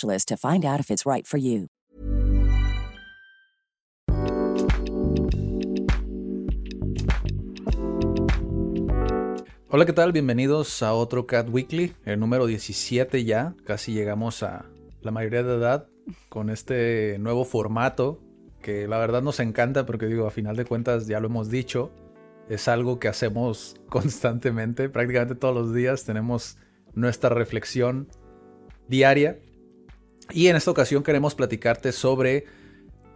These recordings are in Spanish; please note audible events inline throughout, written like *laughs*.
to find out if it's right for you. Hola, ¿qué tal? Bienvenidos a otro Cat Weekly, el número 17 ya. Casi llegamos a la mayoría de edad con este nuevo formato que la verdad nos encanta porque digo, a final de cuentas ya lo hemos dicho, es algo que hacemos *laughs* constantemente, prácticamente todos los días tenemos nuestra reflexión diaria y en esta ocasión queremos platicarte sobre,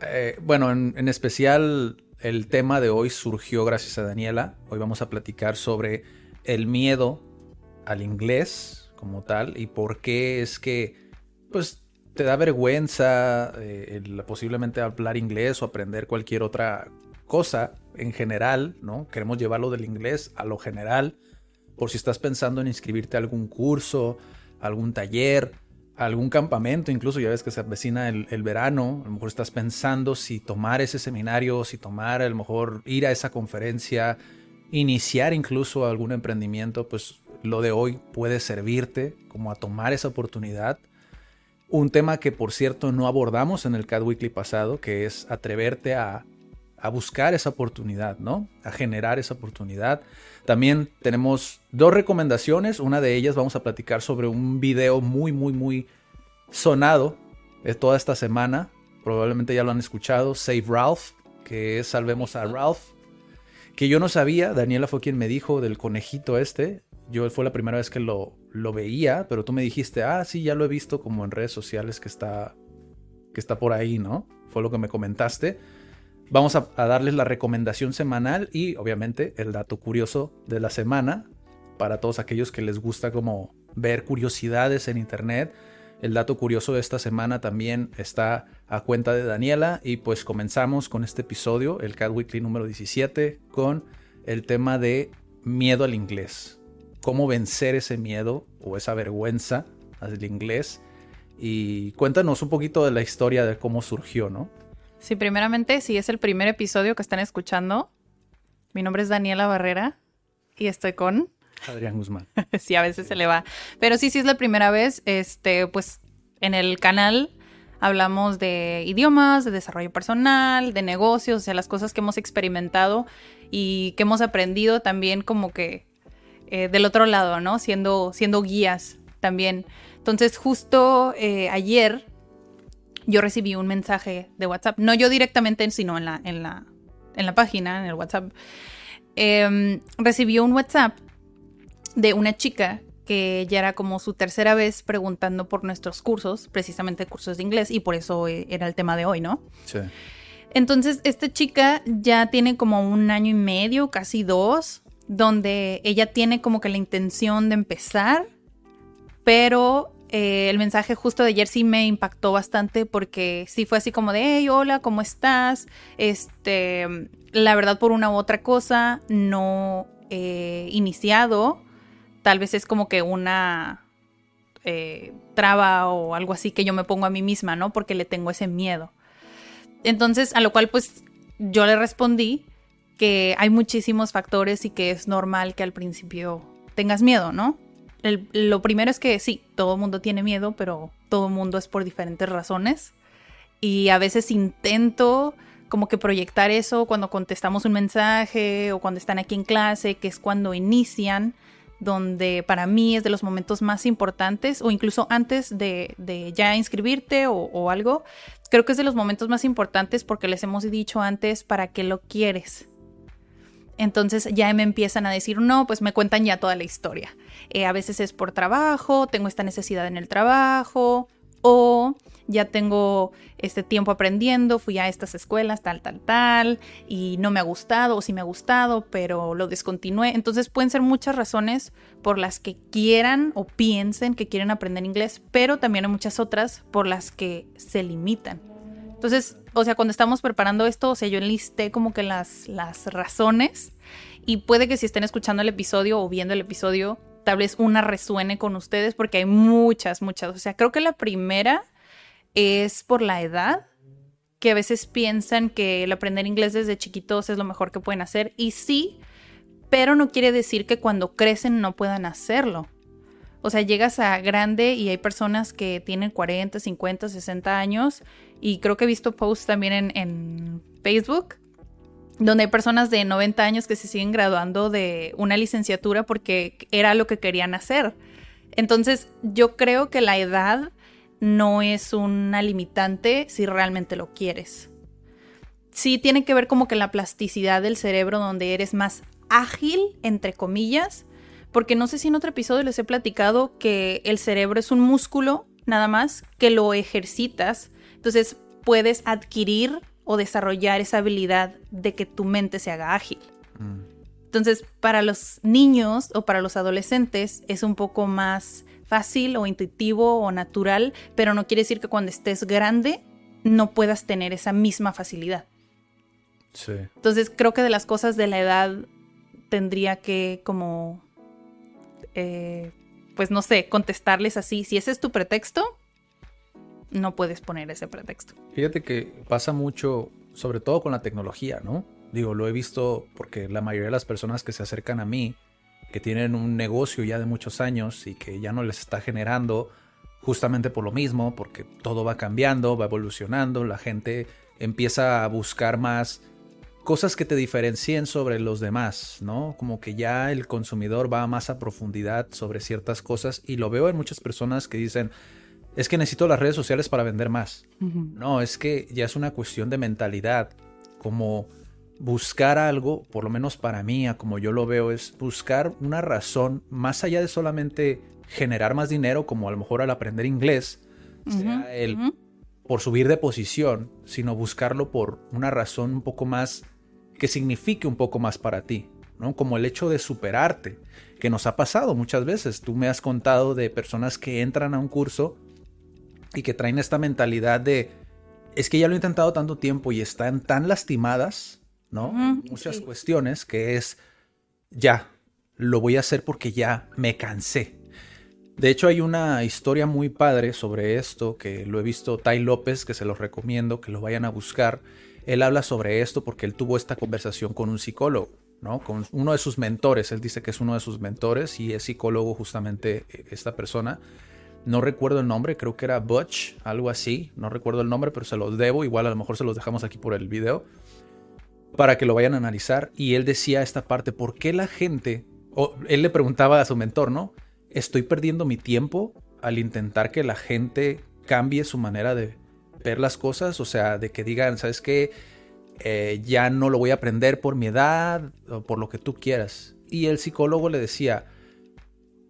eh, bueno, en, especial el tema de hoy surgió gracias a Daniela. Hoy vamos a platicar sobre el miedo al inglés como tal y por qué es que, pues, te da vergüenza eh, posiblemente hablar inglés o aprender cualquier otra cosa en general, ¿no? Queremos llevarlo del inglés a lo general, por si estás pensando en inscribirte a algún curso, algún taller, algún campamento, incluso ya ves que se avecina el, verano, a lo mejor estás pensando si tomar ese seminario, si tomar, a lo mejor ir a esa conferencia, iniciar incluso algún emprendimiento, pues lo de hoy puede servirte como a tomar esa oportunidad. Un tema que por cierto no abordamos en el CAD Weekly pasado, que es atreverte a, a buscar esa oportunidad, ¿no? A generar esa oportunidad. También tenemos dos recomendaciones. Una de ellas vamos a platicar sobre un video muy, muy, muy sonado de toda esta semana. Probablemente ya lo han escuchado. Save Ralph, que es Salvemos a Ralph. Que yo no sabía. Daniela fue quien me dijo del conejito este. Yo fue la primera vez que lo, lo veía, pero tú me dijiste, ah, sí, ya lo he visto como en redes sociales que está, que está por ahí, ¿no? Fue lo que me comentaste. Vamos a, darles la recomendación semanal y obviamente el dato curioso de la semana para todos aquellos que les gusta como ver curiosidades en internet. El dato curioso de esta semana también está a cuenta de Daniela y pues comenzamos con este episodio, el Cat Weekly número 17, con el tema de miedo al inglés. Cómo vencer ese miedo o esa vergüenza al inglés. Y cuéntanos un poquito de la historia de cómo surgió, ¿no? Sí, primeramente, si es el primer episodio que están escuchando, mi nombre es Daniela Barrera y estoy con Adrián Guzmán. *laughs* sí, a veces se le va. Pero sí, sí es la primera vez, este, pues en el canal hablamos de idiomas, de desarrollo personal, de negocios, o sea, las cosas que hemos experimentado y que hemos aprendido también como que eh, del otro lado, ¿no? Siendo, siendo guías también. Entonces, justo eh, ayer yo recibí un mensaje de WhatsApp, no yo directamente, sino en la, en la, en la página, en el WhatsApp. Eh, recibí un WhatsApp de una chica que ya era como su tercera vez preguntando por nuestros cursos, precisamente cursos de inglés, y por eso eh, era el tema de hoy, ¿no? Sí. Entonces, esta chica ya tiene como un año y medio, casi dos, donde ella tiene como que la intención de empezar, pero eh, el mensaje justo de ayer sí me impactó bastante porque sí fue así como de, hey, hola, ¿cómo estás? Este, la verdad por una u otra cosa no he iniciado, tal vez es como que una eh, traba o algo así que yo me pongo a mí misma, ¿no? Porque le tengo ese miedo. Entonces, a lo cual pues yo le respondí que hay muchísimos factores y que es normal que al principio tengas miedo, ¿no? Lo primero es que sí, todo el mundo tiene miedo, pero todo el mundo es por diferentes razones. Y a veces intento como que proyectar eso cuando contestamos un mensaje o cuando están aquí en clase, que es cuando inician, donde para mí es de los momentos más importantes, o incluso antes de, ya inscribirte o, o, algo, creo que es de los momentos más importantes porque les hemos dicho antes para qué lo quieres. Entonces ya me empiezan a decir, no, pues me cuentan ya toda la historia. Eh, a veces es por trabajo, tengo esta necesidad en el trabajo, o ya tengo este tiempo aprendiendo, fui a estas escuelas, tal, tal, tal, y no me ha gustado, o sí me ha gustado, pero lo descontinué. Entonces pueden ser muchas razones por las que quieran o piensen que quieren aprender inglés, pero también hay muchas otras por las que se limitan. Entonces, o sea, cuando estamos preparando esto, o sea, yo enlisté como que las, las razones y puede que si estén escuchando el episodio o viendo el episodio, tal vez una resuene con ustedes porque hay muchas, muchas. O sea, creo que la primera es por la edad, que a veces piensan que el aprender inglés desde chiquitos es lo mejor que pueden hacer y sí, pero no quiere decir que cuando crecen no puedan hacerlo. O sea, llegas a grande y hay personas que tienen 40, 50, 60 años y creo que he visto posts también en, Facebook donde hay personas de 90 años que se siguen graduando de una licenciatura porque era lo que querían hacer. Entonces, yo creo que la edad no es una limitante si realmente lo quieres. Sí tiene que ver como que la plasticidad del cerebro donde eres más ágil, entre comillas, porque no sé si en otro episodio les he platicado que el cerebro es un músculo nada más que lo ejercitas entonces puedes adquirir o desarrollar esa habilidad de que tu mente se haga ágil. Mm. Entonces, para los niños o para los adolescentes es un poco más fácil o intuitivo o natural, pero no quiere decir que cuando estés grande no puedas tener esa misma facilidad. Sí. Entonces, creo que de las cosas de la edad tendría que como, eh, pues no sé, contestarles así. Si ese es tu pretexto, no puedes poner ese pretexto. Fíjate que pasa mucho, sobre todo con la tecnología, ¿no? Digo, lo he visto porque la mayoría de las personas que se acercan a mí, que tienen un negocio ya de muchos años y que ya no les está generando justamente por lo mismo, porque todo va cambiando, va evolucionando, la gente empieza a buscar más cosas que te diferencien sobre los demás, ¿no? Como que ya el consumidor va más a profundidad sobre ciertas cosas y lo veo en muchas personas que dicen, es que necesito las redes sociales para vender más. No, es que ya es una cuestión de mentalidad, como buscar algo, por lo menos para mí, como yo lo veo, es buscar una razón más allá de solamente generar más dinero, como a lo mejor al aprender inglés, sea el por subir de posición, sino buscarlo por una razón un poco más que signifique un poco más para ti, ¿no? Como el hecho de superarte, que nos ha pasado muchas veces. Tú me has contado de personas que entran a un curso y que traen esta mentalidad de, es que ya lo he intentado tanto tiempo y están tan lastimadas, ¿no? Muchas cuestiones que es, ya, lo voy a hacer porque ya me cansé. De hecho, hay una historia muy padre sobre esto que lo he visto Tai López, que se los recomiendo, que lo vayan a buscar. Él habla sobre esto porque él tuvo esta conversación con un psicólogo, ¿no? Con uno de sus mentores. Él dice que es uno de sus mentores y es psicólogo justamente eh, esta persona. No recuerdo el nombre, creo que era Butch, algo así. No recuerdo el nombre, pero se los debo. Igual a lo mejor se los dejamos aquí por el video. Para que lo vayan a analizar. Y él decía esta parte, ¿por qué la gente... O él le preguntaba a su mentor, ¿no? Estoy perdiendo mi tiempo al intentar que la gente cambie su manera de ver las cosas. O sea, de que digan, ¿sabes qué? Eh, ya no lo voy a aprender por mi edad o por lo que tú quieras. Y el psicólogo le decía,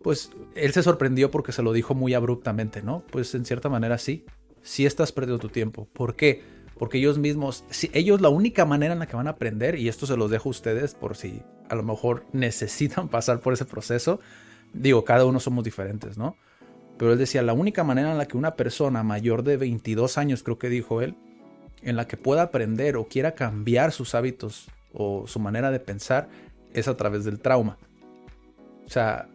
pues él se sorprendió porque se lo dijo muy abruptamente, ¿no? Pues en cierta manera sí, sí estás perdiendo tu tiempo. ¿Por qué? Porque ellos mismos, si ellos la única manera en la que van a aprender, y esto se los dejo a ustedes por si a lo mejor *laughs* necesitan pasar por ese proceso, digo, cada uno somos diferentes, ¿no? Pero él decía, la única manera en la que una persona mayor de 22 años, creo que dijo él, en la que pueda aprender o quiera cambiar sus hábitos o su manera de pensar, es a través del trauma. O sea,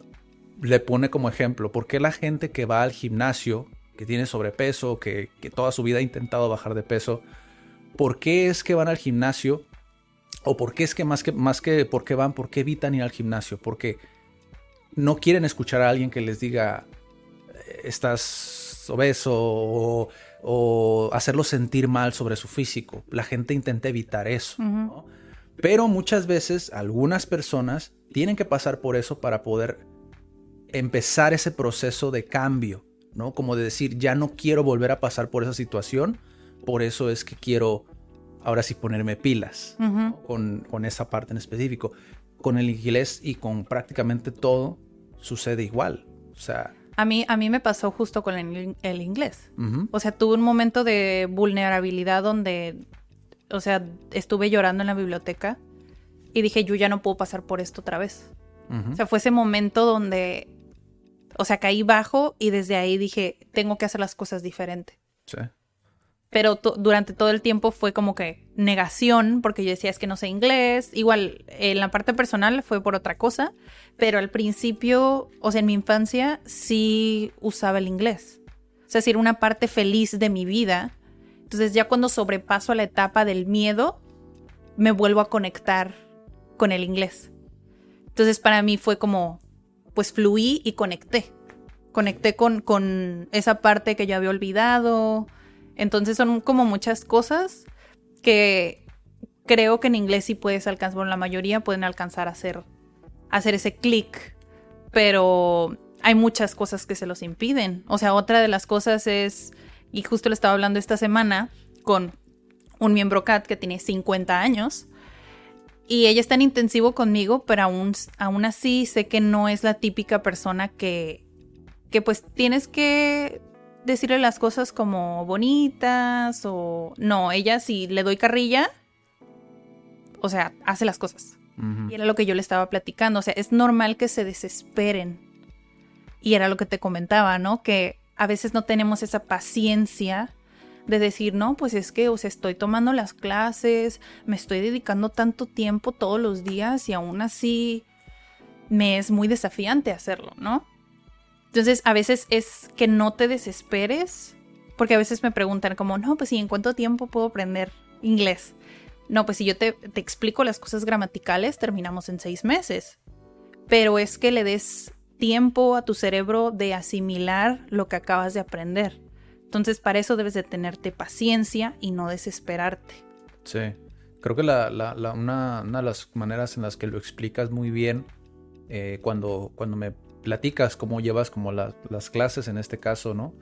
le pone como ejemplo, ¿por qué la gente que va al gimnasio, que tiene sobrepeso, que, toda su vida ha intentado bajar de peso, ¿por qué es que van al gimnasio? ¿O por qué es que más que, más que por qué van, por qué evitan ir al gimnasio? Porque no quieren escuchar a alguien que les diga, estás obeso o, o hacerlo sentir mal sobre su físico. La gente intenta evitar eso. Pero muchas veces algunas personas tienen que pasar por eso para poder empezar ese proceso de cambio, ¿no? Como de decir, ya no quiero volver a pasar por esa situación, por eso es que quiero ahora sí ponerme pilas con, con, esa parte en específico. Con el inglés y con prácticamente todo sucede igual. O sea... A mí, a mí me pasó justo con el, inglés. O sea, tuve un momento de vulnerabilidad donde, o sea, estuve llorando en la biblioteca y dije, yo ya no puedo pasar por esto otra vez. O sea, fue ese momento donde, o sea, caí bajo y desde ahí dije, tengo que hacer las cosas diferente. Sí pero durante todo el tiempo fue como que negación, porque yo decía es que no sé inglés, igual en la parte personal fue por otra cosa, pero al principio, o sea, en mi infancia sí usaba el inglés, o sea, era una parte feliz de mi vida, entonces ya cuando sobrepaso a la etapa del miedo, me vuelvo a conectar con el inglés. Entonces para mí fue como, pues fluí y conecté, conecté con, con esa parte que yo había olvidado, entonces son como muchas cosas que creo que en inglés sí puedes alcanzar, bueno, la mayoría pueden alcanzar a hacer, hacer ese clic, pero hay muchas cosas que se los impiden. O sea, otra de las cosas es, y justo le estaba hablando esta semana con un miembro CAT que tiene 50 años, y ella está en intensivo conmigo, pero aún, aún así sé que no es la típica persona que, que pues tienes que decirle las cosas como bonitas o... No, ella si le doy carrilla, o sea, hace las cosas. Y era lo que yo le estaba platicando, o sea, es normal que se desesperen. Y era lo que te comentaba, ¿no? Que a veces no tenemos esa paciencia de decir, no, pues es que, o sea, estoy tomando las clases, me estoy dedicando tanto tiempo todos los días y aún así me es muy desafiante hacerlo, ¿no? Entonces, a veces es que no te desesperes, porque a veces me preguntan como, no, pues sí, ¿en cuánto tiempo puedo aprender inglés? No, pues si yo te, te explico las cosas gramaticales, terminamos en seis meses. Pero es que le des tiempo a tu cerebro de asimilar lo que acabas de aprender. Entonces, para eso debes de tenerte paciencia y no desesperarte. Sí, creo que la, una, de las maneras en las que lo explicas muy bien eh, cuando, cuando me platicas cómo llevas como las clases en este caso, ¿no?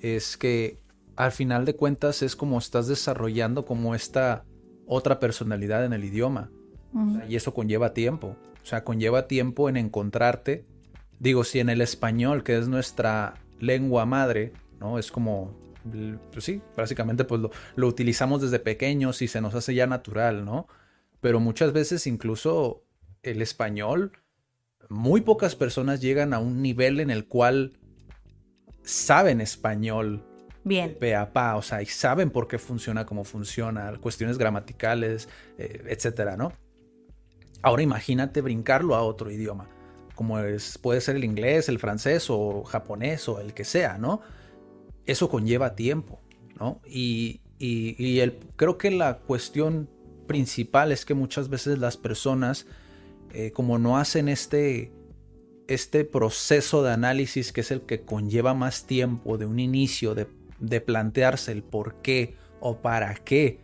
Es que al final de cuentas es como estás desarrollando como esta otra personalidad en el idioma. y eso conlleva tiempo. O sea, conlleva tiempo en encontrarte. Digo, si en el español, que es nuestra lengua madre, ¿no? Es como, pues sí, básicamente pues lo, lo utilizamos desde pequeños y se nos hace ya natural, ¿no? Pero muchas veces incluso el español muy pocas personas llegan a un nivel en el cual saben español. Bien. Pe pa, o sea, y saben por qué funciona como funciona, cuestiones gramaticales, eh, etcétera, ¿no? Ahora imagínate brincarlo a otro idioma, como es, puede ser el inglés, el francés o japonés o el que sea, ¿no? Eso conlleva tiempo, ¿no? Y, y el, creo que la cuestión principal es que muchas veces las personas eh, como no hacen este, este proceso de análisis que es el que conlleva más tiempo de un inicio, de, plantearse el por qué o para qué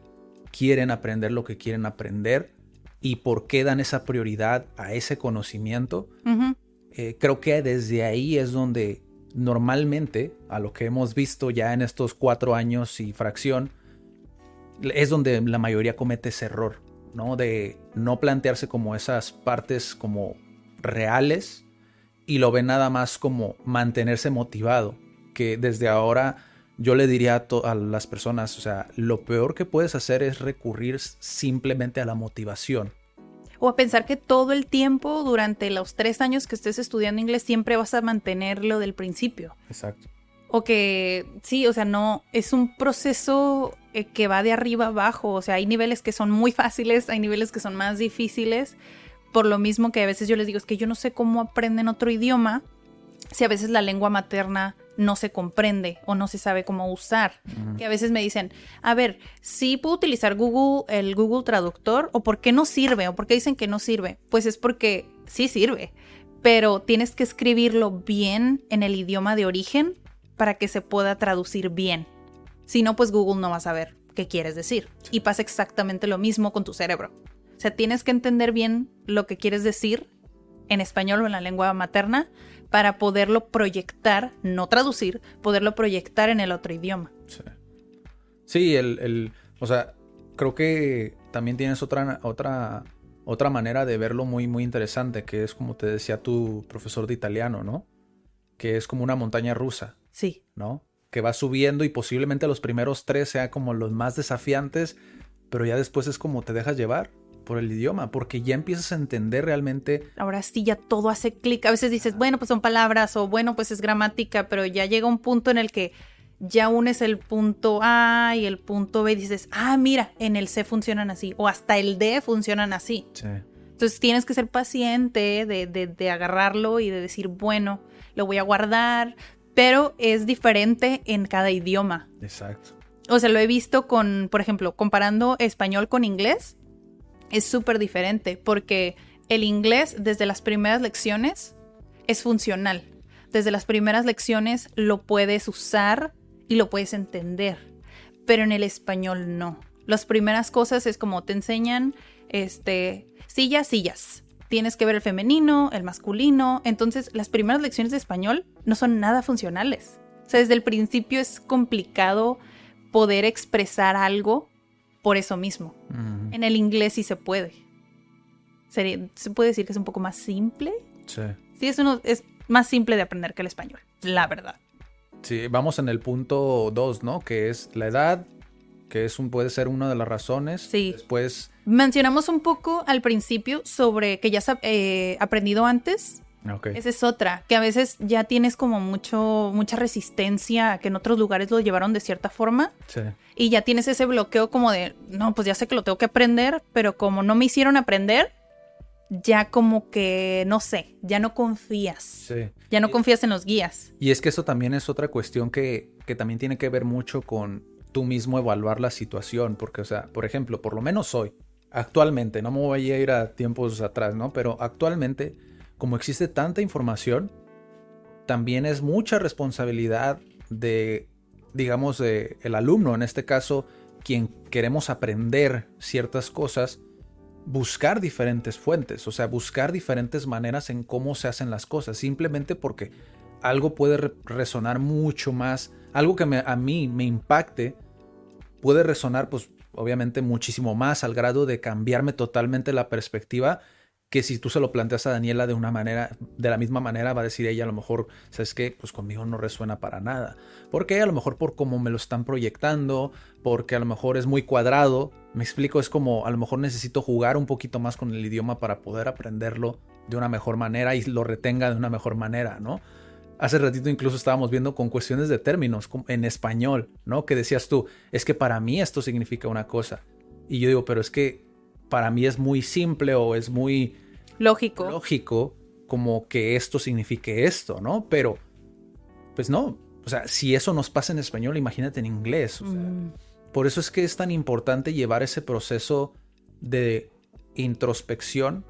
quieren aprender lo que quieren aprender y por qué dan esa prioridad a ese conocimiento, eh, creo que desde ahí es donde normalmente, a lo que hemos visto ya en estos cuatro años y fracción, es donde la mayoría comete ese error. ¿no? De no plantearse como esas partes como reales y lo ve nada más como mantenerse motivado, que desde ahora yo le diría a, a, las personas, o sea, lo peor que puedes hacer es recurrir simplemente a la motivación. O a pensar que todo el tiempo, durante los tres años que estés estudiando inglés, siempre vas a mantenerlo del principio. Exacto. O que sí, o sea, no, es un proceso eh, que va de arriba abajo, o sea, hay niveles que son muy fáciles, hay niveles que son más difíciles, por lo mismo que a veces yo les digo, es que yo no sé cómo aprenden otro idioma, si a veces la lengua materna no se comprende o no se sabe cómo usar. Que a veces me dicen, a ver, ¿sí puedo utilizar Google, el Google Traductor? ¿O por qué no sirve? ¿O por qué dicen que no sirve? Pues es porque sí sirve, pero tienes que escribirlo bien en el idioma de origen para que se pueda traducir bien. Si no, pues Google no va a saber qué quieres decir. Y pasa exactamente lo mismo con tu cerebro. O sea, tienes que entender bien lo que quieres decir en español o en la lengua materna para poderlo proyectar, no traducir, poderlo proyectar en el otro idioma. Sí, sí el, el, o sea, creo que también tienes otra, otra, otra manera de verlo muy, muy interesante, que es como te decía tu profesor de italiano, ¿no? Que es como una montaña rusa. Sí. ¿No? Que va subiendo y posiblemente los primeros tres sean como los más desafiantes, pero ya después es como te dejas llevar por el idioma, porque ya empiezas a entender realmente. Ahora sí, ya todo hace clic. A veces dices, bueno, pues son palabras o bueno, pues es gramática, pero ya llega un punto en el que ya unes el punto A y el punto B y dices, ah, mira, en el C funcionan así, o hasta el D funcionan así. Sí. Entonces tienes que ser paciente de, de, de, agarrarlo y de decir, bueno, lo voy a guardar, pero es diferente en cada idioma. Exacto. O sea, lo he visto con, por ejemplo, comparando español con inglés, es súper diferente porque el inglés desde las primeras lecciones es funcional. Desde las primeras lecciones lo puedes usar y lo puedes entender, pero en el español no. Las primeras cosas es como te enseñan, este, sillas, sillas. Tienes que ver el femenino, el masculino. Entonces, las primeras lecciones de español no son nada funcionales. O sea, desde el principio es complicado poder expresar algo por eso mismo. En el inglés sí se puede. se puede decir que es un poco más simple. Sí. Sí, es, uno, es más simple de aprender que el español, la verdad. Sí, vamos en el punto 2, ¿no? Que es la edad, que es un, puede ser una de las razones. Sí. Después. Mencionamos un poco al principio sobre que ya has eh, aprendido antes. Okay. Esa es otra, que a veces ya tienes como mucho, mucha resistencia, que en otros lugares lo llevaron de cierta forma. Sí. Y ya tienes ese bloqueo como de, no, pues ya sé que lo tengo que aprender, pero como no me hicieron aprender, ya como que, no sé, ya no confías. Sí. Ya no confías en los guías. Y es que eso también es otra cuestión que, que también tiene que ver mucho con tú mismo evaluar la situación, porque, o sea, por ejemplo, por lo menos hoy, actualmente, no me voy a ir a tiempos atrás, ¿no? Pero actualmente, como existe tanta información, también es mucha responsabilidad de, digamos, el alumno, en este caso, quien queremos aprender ciertas cosas, buscar diferentes fuentes, o sea, buscar diferentes maneras en cómo se hacen las cosas, simplemente porque algo puede re resonar mucho más, algo que a mí me impacte, puede resonar pues obviamente muchísimo más al grado de cambiarme totalmente la perspectiva que si tú se lo planteas a Daniela de una manera, de la misma manera, va a decir ella a lo mejor, ¿sabes qué? Pues conmigo no resuena para nada. Porque a lo mejor por cómo me lo están proyectando, porque a lo mejor es muy cuadrado. Me explico, es como a lo mejor necesito jugar un poquito más con el idioma para poder aprenderlo de una mejor manera y lo retenga de una mejor manera, ¿no? Hace ratito incluso estábamos viendo con cuestiones de términos en español, ¿no? Que decías tú, es que para mí esto significa una cosa. Y yo digo, pero es que para mí es muy simple o es muy lógico. Lógico como que esto signifique esto, ¿no? Pero, pues no. O sea, si eso nos pasa en español, imagínate en inglés. O sea, mm. Por eso es que es tan importante llevar ese proceso de introspección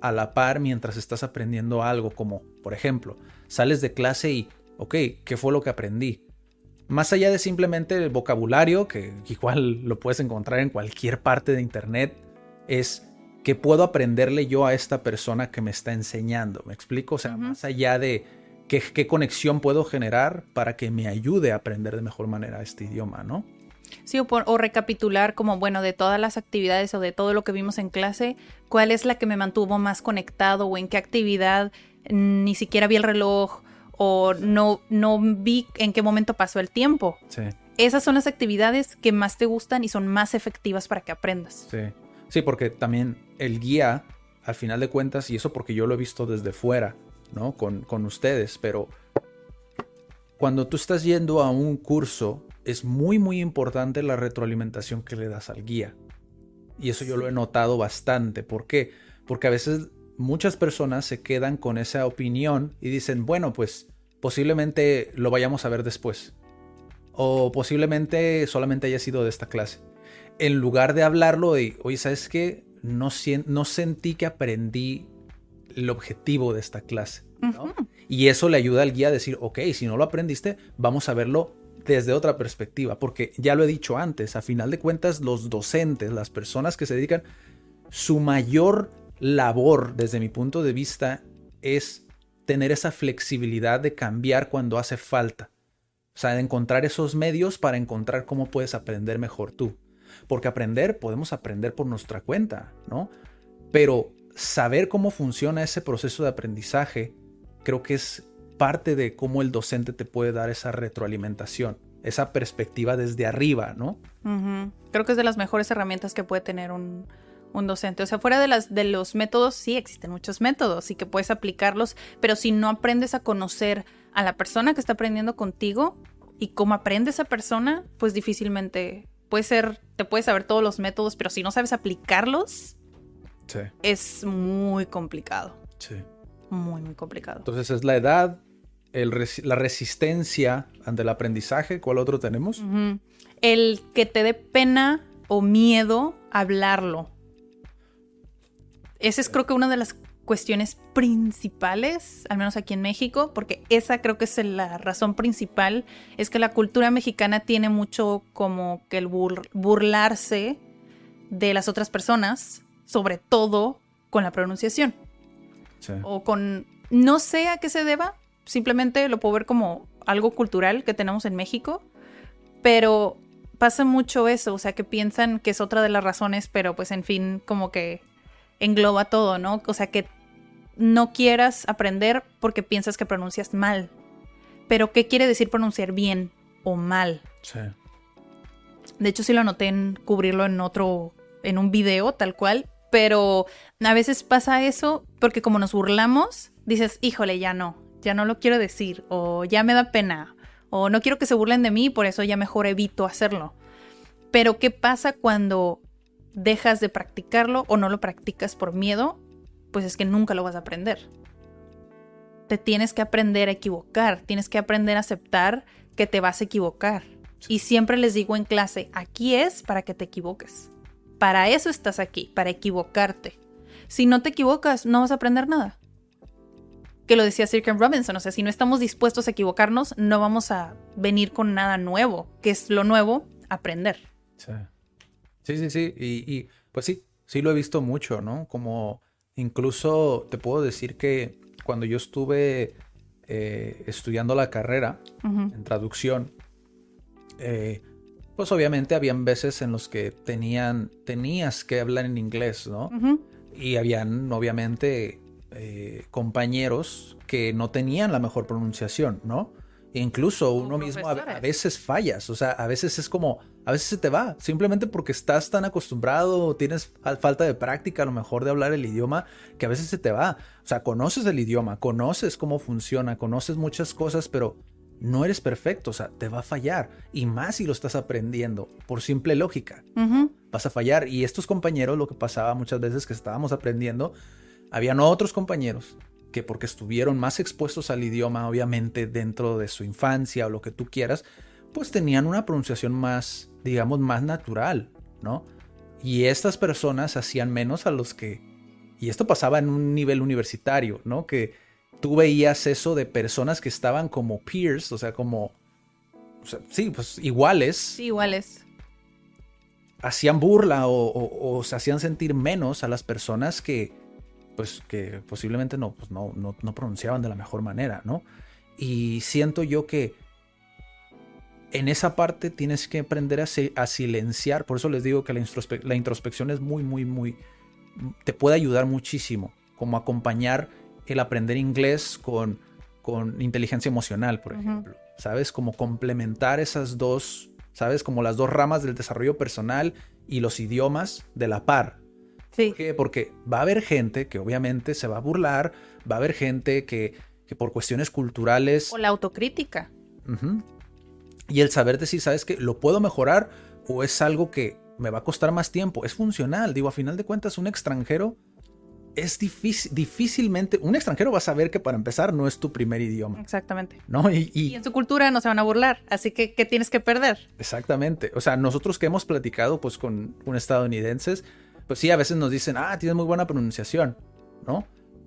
a la par mientras estás aprendiendo algo, como, por ejemplo, sales de clase y, ok, ¿qué fue lo que aprendí? Más allá de simplemente el vocabulario, que igual lo puedes encontrar en cualquier parte de internet, es que puedo aprenderle yo a esta persona que me está enseñando. ¿Me explico? O sea, uh -huh. más allá de qué, qué, conexión puedo generar para que me ayude a aprender de mejor manera este idioma, ¿no? Sí, o, por, o, recapitular como, bueno, de todas las actividades o de todo lo que vimos en clase, cuál es la que me mantuvo más conectado o en qué actividad ni siquiera vi el reloj o no, no vi en qué momento pasó el tiempo. Sí. Esas son las actividades que más te gustan y son más efectivas para que aprendas. Sí. Sí, porque también el guía, al final de cuentas, y eso porque yo lo he visto desde fuera, ¿no? Con, con ustedes, pero cuando tú estás yendo a un curso, es muy, muy importante la retroalimentación que le das al guía. Y eso yo lo he notado bastante. ¿Por qué? Porque a veces muchas personas se quedan con esa opinión y dicen, bueno, pues posiblemente lo vayamos a ver después. O posiblemente solamente haya sido de esta clase en lugar de hablarlo y, oye, ¿sabes qué? No, no sentí que aprendí el objetivo de esta clase. ¿no? Uh -huh. Y eso le ayuda al guía a decir, ok, si no lo aprendiste, vamos a verlo desde otra perspectiva, porque ya lo he dicho antes, a final de cuentas los docentes, las personas que se dedican, su mayor labor, desde mi punto de vista, es tener esa flexibilidad de cambiar cuando hace falta. O sea, de encontrar esos medios para encontrar cómo puedes aprender mejor tú. Porque aprender, podemos aprender por nuestra cuenta, ¿no? Pero saber cómo funciona ese proceso de aprendizaje, creo que es parte de cómo el docente te puede dar esa retroalimentación, esa perspectiva desde arriba, ¿no? Creo que es de las mejores herramientas que puede tener un, un docente. O sea, fuera de, las, de los métodos, sí existen muchos métodos y que puedes aplicarlos, pero si no aprendes a conocer a la persona que está aprendiendo contigo y cómo aprende esa persona, pues difícilmente puede ser, te puedes saber todos los métodos, pero si no sabes aplicarlos, es muy complicado. Sí. Muy, muy complicado. Entonces es la edad, la resistencia ante el aprendizaje. ¿Cuál otro tenemos? El que te dé pena o miedo hablarlo. Esa es creo que una de las cuestiones principales, al menos aquí en México, porque esa creo que es la razón principal, es que la cultura mexicana tiene mucho como que el burlarse de las otras personas, sobre todo con la pronunciación. O con, no sé a qué se deba, simplemente lo puedo ver como algo cultural que tenemos en México, pero pasa mucho eso, o sea, que piensan que es otra de las razones, pero pues en fin, como que engloba todo, ¿no? O sea, que no quieras aprender porque piensas que pronuncias mal. Pero, ¿qué quiere decir pronunciar bien o mal? Sí. De hecho, sí lo anoté en cubrirlo en otro, en un video, tal cual. Pero a veces pasa eso porque como nos burlamos, dices, híjole, ya no, ya no lo quiero decir, o ya me da pena, o no quiero que se burlen de mí, por eso ya mejor evito hacerlo. Pero, ¿qué pasa cuando dejas de practicarlo o no lo practicas por miedo pues es que nunca lo vas a aprender. Te tienes que aprender a equivocar, tienes que aprender a aceptar que te vas a equivocar. Y siempre les digo en clase, aquí es para que te equivoques. Para eso estás aquí, para equivocarte. Si no te equivocas, no vas a aprender nada. Que lo decía Sir Ken Robinson, o sea, si no estamos dispuestos a equivocarnos, no vamos a venir con nada nuevo. que es lo nuevo? Aprender. Sí, sí, sí, y pues sí, sí lo he visto mucho, ¿no? Como Incluso te puedo decir que cuando yo estuve eh, estudiando la carrera en traducción, eh, pues obviamente habían veces en los que tenían, tenías que hablar en inglés, ¿no? Y habían obviamente eh, compañeros que no tenían la mejor pronunciación, ¿no? incluso uno mismo a, veces fallas, o sea, a veces es como, a veces se te va, simplemente porque estás tan acostumbrado o tienes falta de práctica a lo mejor de hablar el idioma, que a veces se te va. O sea, conoces el idioma, conoces cómo funciona, conoces muchas cosas, pero no eres perfecto, o sea, te va a fallar. Y más si lo estás aprendiendo, por simple lógica. Vas a fallar. Y estos compañeros, lo que pasaba muchas veces que estábamos aprendiendo, habían otros compañeros que porque estuvieron más expuestos al idioma, obviamente dentro de su infancia o lo que tú quieras, pues tenían una pronunciación más, digamos, más natural, ¿no? Y estas personas hacían menos a los que... Y esto pasaba en un nivel universitario, ¿no? Que tú veías eso de personas que estaban como peers, o sea, como... sí, pues iguales. Sí, iguales. Hacían burla o se hacían sentir menos a las personas que, pues que posiblemente no, pues no, no, pronunciaban de la mejor manera, ¿no? Y siento yo que en esa parte tienes que aprender a, a silenciar, por eso les digo que la, la, introspección es muy, muy, muy, te puede ayudar muchísimo, como acompañar el aprender inglés con, con inteligencia emocional, por ejemplo, ¿sabes? Como complementar esas dos, ¿sabes? Como las dos ramas del desarrollo personal y los idiomas de la par, ¿Por qué? Porque va a haber gente que obviamente se va a burlar, va a haber gente que, por cuestiones culturales... O la autocrítica. Y el saber decir, ¿sabes qué? ¿Lo puedo mejorar o es algo que me va a costar más tiempo? Es funcional. Digo, a final de cuentas, un extranjero es difícil, difícilmente, un extranjero va a saber que para empezar no es tu primer idioma. Exactamente. ¿No? Y, y, en su cultura no se van a burlar, así que ¿qué tienes que perder? Exactamente. O sea, nosotros que hemos platicado pues con un estadounidenses, pues sí, a veces nos dicen, ah, tienes muy buena pronunciación, ¿no?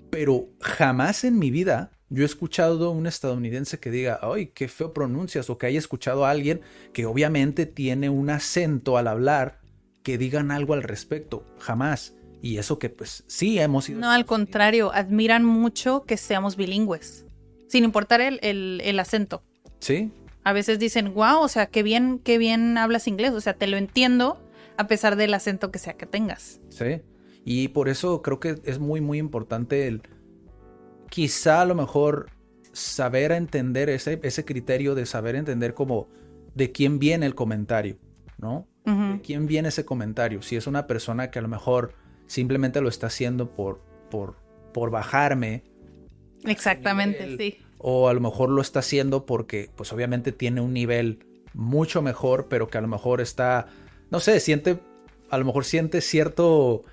Pero jamás en mi vida yo he escuchado a un estadounidense que diga, ay, qué feo pronuncias, o que haya escuchado a alguien que obviamente tiene un acento al hablar, que digan algo al respecto. Jamás. Y eso que pues sí hemos sido... No, al contrario, admiran mucho que seamos bilingües, sin importar el, el, el acento. Sí. A veces dicen, wow, o sea, qué bien, qué bien hablas inglés, o sea, te lo entiendo a pesar del acento que sea que tengas. Sí. Y por eso creo que es muy, muy importante el quizá a lo mejor saber entender ese, ese criterio de saber entender como de quién viene el comentario, ¿no? De quién viene ese comentario. Si es una persona que a lo mejor simplemente lo está haciendo por, por, por bajarme. Exactamente, sí. O a lo mejor lo está haciendo porque, pues obviamente tiene un nivel mucho mejor, pero que a lo mejor está, no sé, siente, a lo mejor siente cierto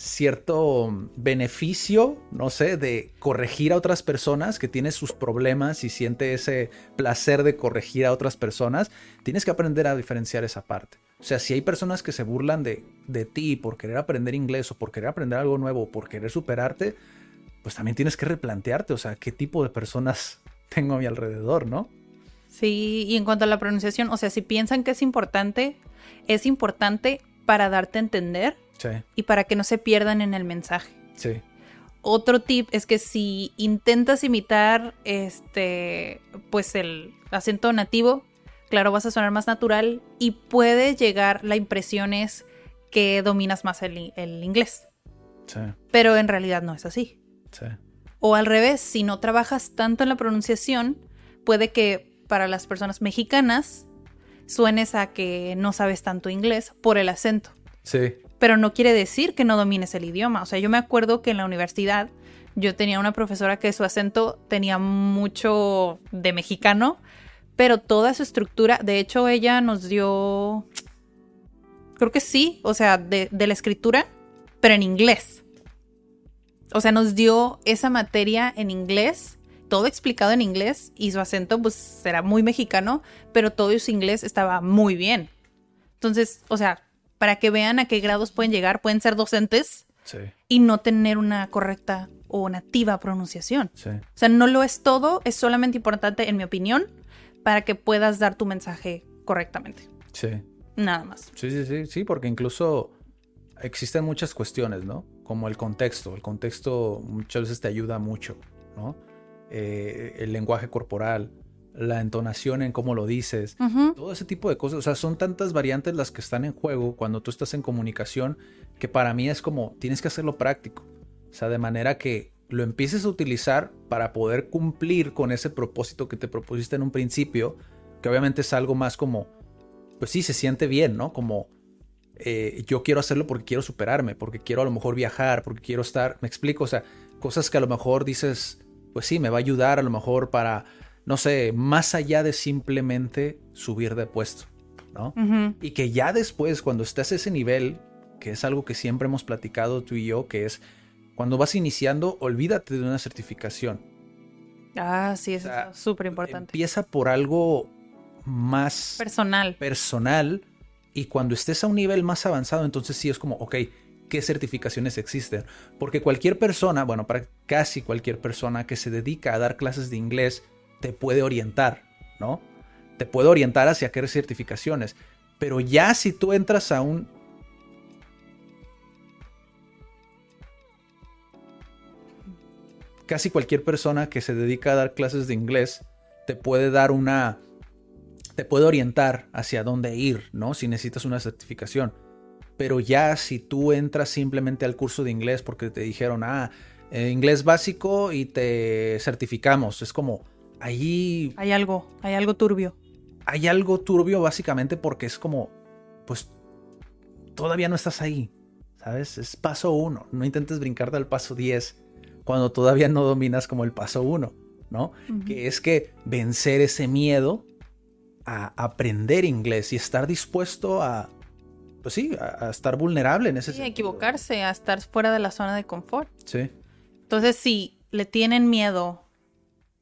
cierto beneficio, no sé, de corregir a otras personas, que tiene sus problemas y siente ese placer de corregir a otras personas, tienes que aprender a diferenciar esa parte. O sea, si hay personas que se burlan de, de ti por querer aprender inglés o por querer aprender algo nuevo o por querer superarte, pues también tienes que replantearte, o sea, qué tipo de personas *laughs* tengo a mi alrededor, ¿no? Sí, y en cuanto a la pronunciación, o sea, si piensan que es importante, es importante para darte a entender y para que no se pierdan en el mensaje. Sí. Otro tip es que si intentas imitar este, pues el acento nativo, claro, vas a sonar más natural y puede llegar, la impresión es que dominas más el, el inglés. Sí. Pero en realidad no es así. Sí. O al revés, si no trabajas tanto en la pronunciación, puede que para las personas mexicanas suenes a que no sabes tanto inglés por el acento. Sí pero no quiere decir que no domines el idioma. O sea, yo me acuerdo que en la universidad yo tenía una profesora que su acento tenía mucho de mexicano, pero toda su estructura, de hecho ella nos dio, creo que sí, o sea, de, la escritura, pero en inglés. O sea, nos dio esa materia en inglés, todo explicado en inglés, y su acento pues era muy mexicano, pero todo su inglés estaba muy bien. Entonces, o sea, para que vean a qué grados pueden llegar, pueden ser docentes y no tener una correcta o nativa pronunciación. Sí. O sea, no lo es todo, es solamente importante, en mi opinión, para que puedas dar tu mensaje correctamente. Sí. Nada más. Sí, sí, sí, sí, porque incluso existen muchas cuestiones, ¿no? Como el contexto. El contexto muchas veces te ayuda mucho, ¿no? Eh, el lenguaje corporal, la entonación en cómo lo dices, todo ese tipo de cosas. O sea, son tantas variantes las que están en juego cuando tú estás en comunicación que para mí es como tienes que hacerlo práctico. O sea, de manera que lo empieces a utilizar para poder cumplir con ese propósito que te propusiste en un principio, que obviamente es algo más como, pues sí, se siente bien, ¿no? Como eh, yo quiero hacerlo porque quiero superarme, porque quiero a lo mejor viajar, porque quiero estar, me explico, o sea, cosas que a lo mejor dices, pues sí, me va a ayudar a lo mejor para no sé, más allá de simplemente subir de puesto, ¿no? Y que ya después, cuando estés a ese nivel, que es algo que siempre hemos platicado tú y yo, que es cuando vas iniciando, olvídate de una certificación. Ah, sí, es súper importante. Empieza por algo más personal. Personal. Y cuando estés a un nivel más avanzado, entonces sí es como, ok, ¿qué certificaciones existen? Porque cualquier persona, bueno, para casi cualquier persona que se dedica a dar clases de inglés, te puede orientar, ¿no? Te puede orientar hacia qué certificaciones. Pero ya si tú entras a un... Casi cualquier persona que se dedica a dar clases de inglés te puede dar una... te puede orientar hacia dónde ir, ¿no? Si necesitas una certificación. Pero ya si tú entras simplemente al curso de inglés porque te dijeron, ah, eh, inglés básico y te certificamos, es como, ahí... Hay algo, hay algo turbio. Hay algo turbio básicamente porque es como, pues todavía no estás ahí, ¿sabes? Es paso uno, no intentes brincarte al paso 10 cuando todavía no dominas como el paso uno, ¿no? Que es que vencer ese miedo a aprender inglés y estar dispuesto a, pues sí, a, estar vulnerable en ese sí, a equivocarse, a estar fuera de la zona de confort. Sí. Entonces, si le tienen miedo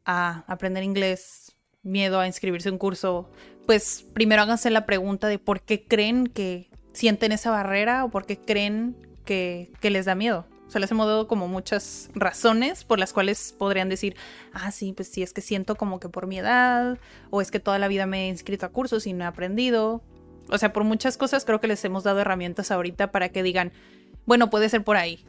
a aprender inglés, miedo a inscribirse a un curso, pues primero háganse la pregunta de por qué creen que sienten esa barrera o por qué creen que, les da miedo. O sea, les hemos dado como muchas razones por las cuales podrían decir, ah, sí, pues sí, es que siento como que por mi edad, o es que toda la vida me he inscrito a cursos y no he aprendido. O sea, por muchas cosas creo que les hemos dado herramientas ahorita para que digan, bueno, puede ser por ahí.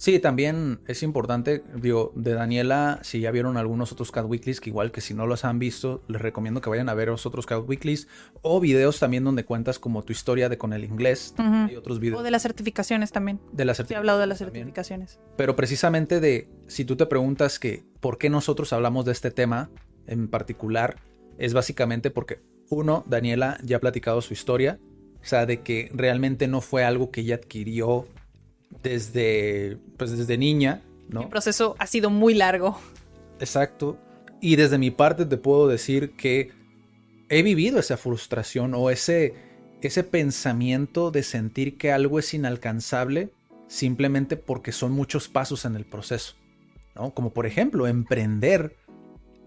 Sí, también es importante, digo, de Daniela, si ya vieron algunos otros Cat Weeklies, que igual que si no los han visto, les recomiendo que vayan a ver los otros Cat Weeklies o videos también donde cuentas como tu historia de con el inglés. Hay otros videos. O de las certificaciones también. De las certificaciones. he hablado de las certificaciones. Pero precisamente de, si tú te preguntas que por qué nosotros hablamos de este tema en particular, es básicamente porque, uno, Daniela ya ha platicado su historia, o sea, de que realmente no fue algo que ella adquirió desde, pues desde niña, ¿no? El proceso ha sido muy largo. Exacto. Y desde mi parte te puedo decir que he vivido esa frustración o ese, ese pensamiento de sentir que algo es inalcanzable simplemente porque son muchos pasos en el proceso, ¿no? Como por ejemplo, emprender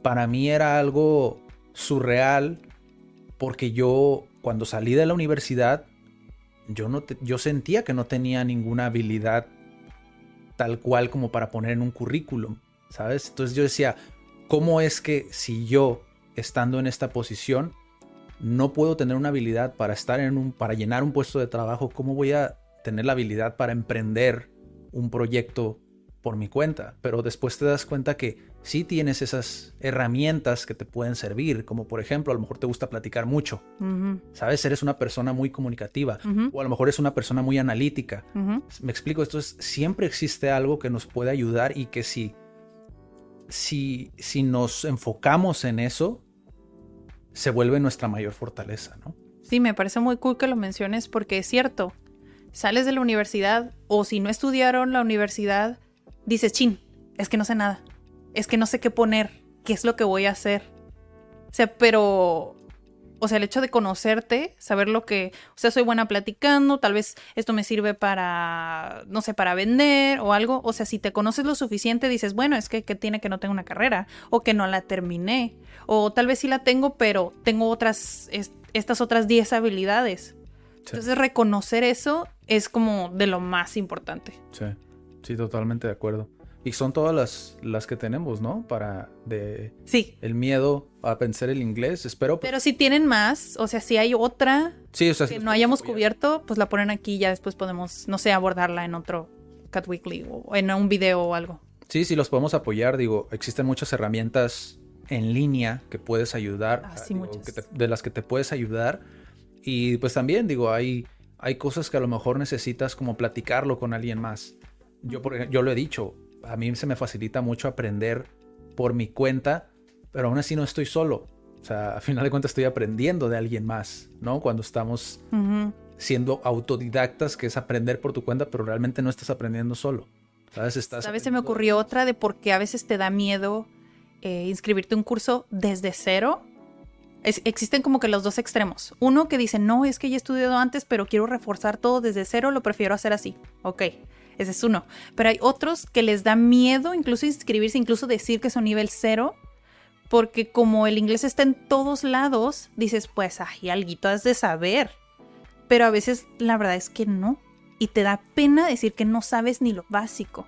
para mí era algo surreal porque yo cuando salí de la universidad yo, no yo sentía que no tenía ninguna habilidad tal cual como para poner en un currículum, ¿sabes? Entonces yo decía, ¿cómo es que si yo, estando en esta posición, no puedo tener una habilidad para estar en un, para llenar un puesto de trabajo, ¿cómo voy a tener la habilidad para emprender un proyecto por mi cuenta? Pero después te das cuenta que si tienes esas herramientas que te pueden servir, como por ejemplo, a lo mejor te gusta platicar mucho, ¿sabes? Eres una persona muy comunicativa o a lo mejor eres una persona muy analítica. Me explico, esto es, siempre existe algo que nos puede ayudar y que si, si, si nos enfocamos en eso, se vuelve nuestra mayor fortaleza, ¿no? Sí, me parece muy cool que lo menciones porque es cierto. Sales de la universidad o si no estudiaron la universidad, dices, chin, es que no sé nada es que no sé qué poner, qué es lo que voy a hacer. O sea, pero, o sea, el hecho de conocerte, saber lo que, o sea, soy buena platicando, tal vez esto me sirve para, no sé, para vender o algo. O sea, si te conoces lo suficiente, dices, bueno, es que, tiene que no tengo una carrera o que no la terminé. O tal vez sí la tengo, pero tengo otras, estas otras 10 habilidades. Entonces, reconocer eso es como de lo más importante. Sí, sí, totalmente de acuerdo. Y son todas las, las que tenemos, ¿no? Para de sí. el miedo a pensar el inglés, espero. Pero si tienen más, o sea, si hay otra sí, o sea, que no hayamos cubierto, pues la ponen aquí y ya después podemos, no sé, abordarla en otro Cat Weekly o en un video o algo. Sí, sí, los podemos apoyar. Digo, existen muchas herramientas en línea que puedes ayudar, ah, sí, de las que te puedes ayudar. Y pues también, digo, hay, hay cosas que a lo mejor necesitas como platicarlo con alguien más. Yo, por yo lo he dicho, a mí se me facilita mucho aprender por mi cuenta, pero aún así no estoy solo. O sea, a final de cuentas estoy aprendiendo de alguien más, ¿no? Cuando estamos siendo autodidactas, que es aprender por tu cuenta, pero realmente no estás aprendiendo solo. ¿Sabes? Estás ¿Sabes? Se me ocurrió otra de por qué a veces te da miedo eh, inscribirte un curso desde cero. existen como que los dos extremos. Uno que dice, no, es que ya he estudiado antes, pero quiero reforzar todo desde cero, lo prefiero hacer así. Ok. Ese es uno. Pero hay otros que les da miedo incluso inscribirse, incluso decir que son nivel cero, porque como el inglés está en todos lados, dices, pues, ay, algo has de saber. Pero a veces la verdad es que no. Y te da pena decir que no sabes ni lo básico.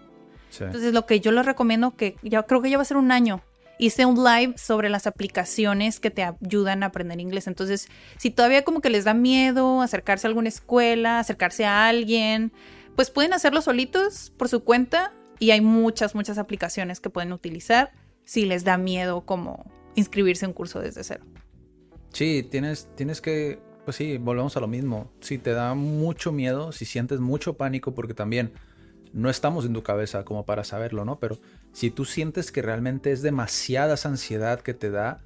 Entonces, lo que yo les recomiendo, que ya creo que ya va a ser un año, hice un live sobre las aplicaciones que te ayudan a aprender inglés. Entonces, si todavía como que les da miedo acercarse a alguna escuela, acercarse a alguien, pues pueden hacerlo solitos por su cuenta y hay muchas, muchas aplicaciones que pueden utilizar si les da miedo como inscribirse en un curso desde cero. Sí, tienes, tienes que, pues sí, volvemos a lo mismo. Si te da mucho miedo, si sientes mucho pánico, porque también no estamos en tu cabeza como para saberlo, ¿no? Pero si tú sientes que realmente es demasiada ansiedad que te da,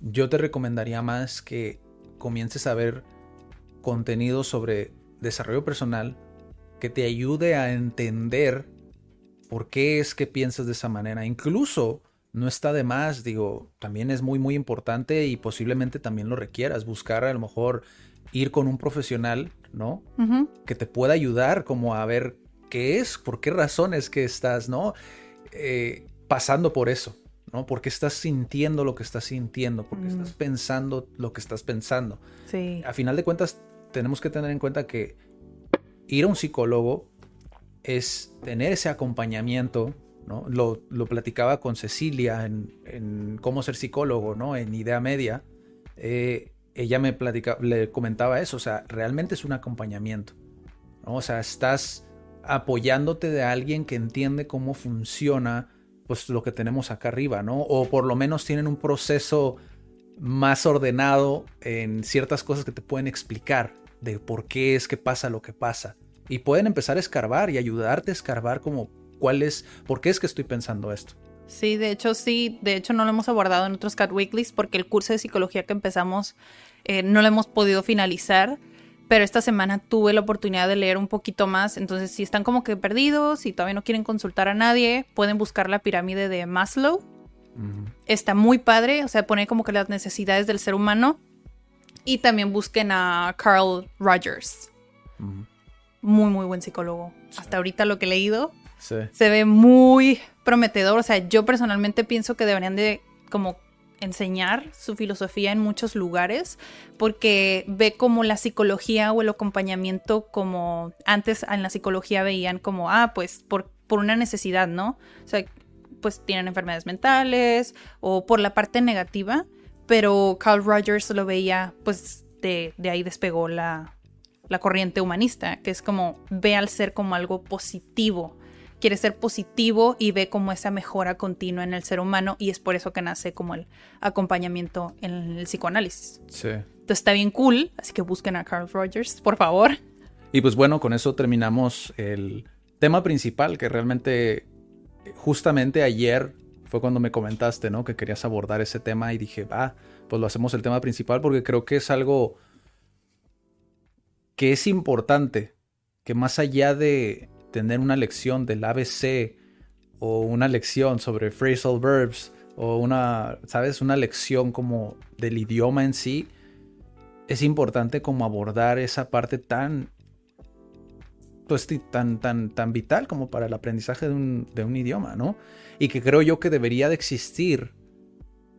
yo te recomendaría más que comiences a ver contenido sobre desarrollo personal, que te ayude a entender por qué es que piensas de esa manera. Incluso no está de más, digo, también es muy, muy importante y posiblemente también lo requieras, buscar a lo mejor ir con un profesional, ¿no? Que te pueda ayudar como a ver qué es, por qué razones que estás, ¿no? Eh, pasando por eso, ¿no? Porque estás sintiendo lo que estás sintiendo, porque estás pensando lo que estás pensando. Sí. A final de cuentas, tenemos que tener en cuenta que ir a un psicólogo es tener ese acompañamiento, ¿no? Lo, platicaba con Cecilia en, cómo ser psicólogo, ¿no? En Idea Media. Eh, ella me platicaba, le comentaba eso, o sea, realmente es un acompañamiento, ¿no? O sea, estás apoyándote de alguien que entiende cómo funciona pues lo que tenemos acá arriba, ¿no? O por lo menos tienen un proceso más ordenado en ciertas cosas que te pueden explicar de por qué es que pasa lo que pasa. Y pueden empezar a escarbar y ayudarte a escarbar como cuál es, por qué es que estoy pensando esto. Sí, de hecho sí, de hecho no lo hemos abordado en otros Cat Weeklies porque el curso de psicología que empezamos eh, no lo hemos podido finalizar, pero esta semana tuve la oportunidad de leer un poquito más, entonces si están como que perdidos, y todavía no quieren consultar a nadie, pueden buscar la pirámide de Maslow. Está muy padre, o sea, pone como que las necesidades del ser humano. Y también busquen a Carl Rogers. Muy, muy buen psicólogo. Hasta ahorita lo que he leído se ve muy prometedor. O sea, yo personalmente pienso que deberían de como enseñar su filosofía en muchos lugares porque ve como la psicología o el acompañamiento como antes en la psicología veían como, ah, pues por, por una necesidad, ¿no? O sea, pues tienen enfermedades mentales o por la parte negativa, pero Carl Rogers lo veía, pues de, de ahí despegó la, la corriente humanista, que es como ve al ser como algo positivo quiere ser positivo y ve como esa mejora continua en el ser humano y es por eso que nace como el acompañamiento en el psicoanálisis. Sí. Entonces está bien cool, así que busquen a Carl Rogers, por favor. Y pues bueno, con eso terminamos el tema principal que realmente justamente ayer fue cuando me comentaste, ¿no? Que querías abordar ese tema y dije, va, pues lo hacemos el tema principal porque creo que es algo que es importante, que más allá de tener una lección del ABC o una lección sobre phrasal verbs o una, ¿sabes? Una lección como del idioma en sí, es importante como abordar esa parte tan, pues, tan, tan, tan vital como para el aprendizaje de un, idioma, ¿no? Y que creo yo que debería de existir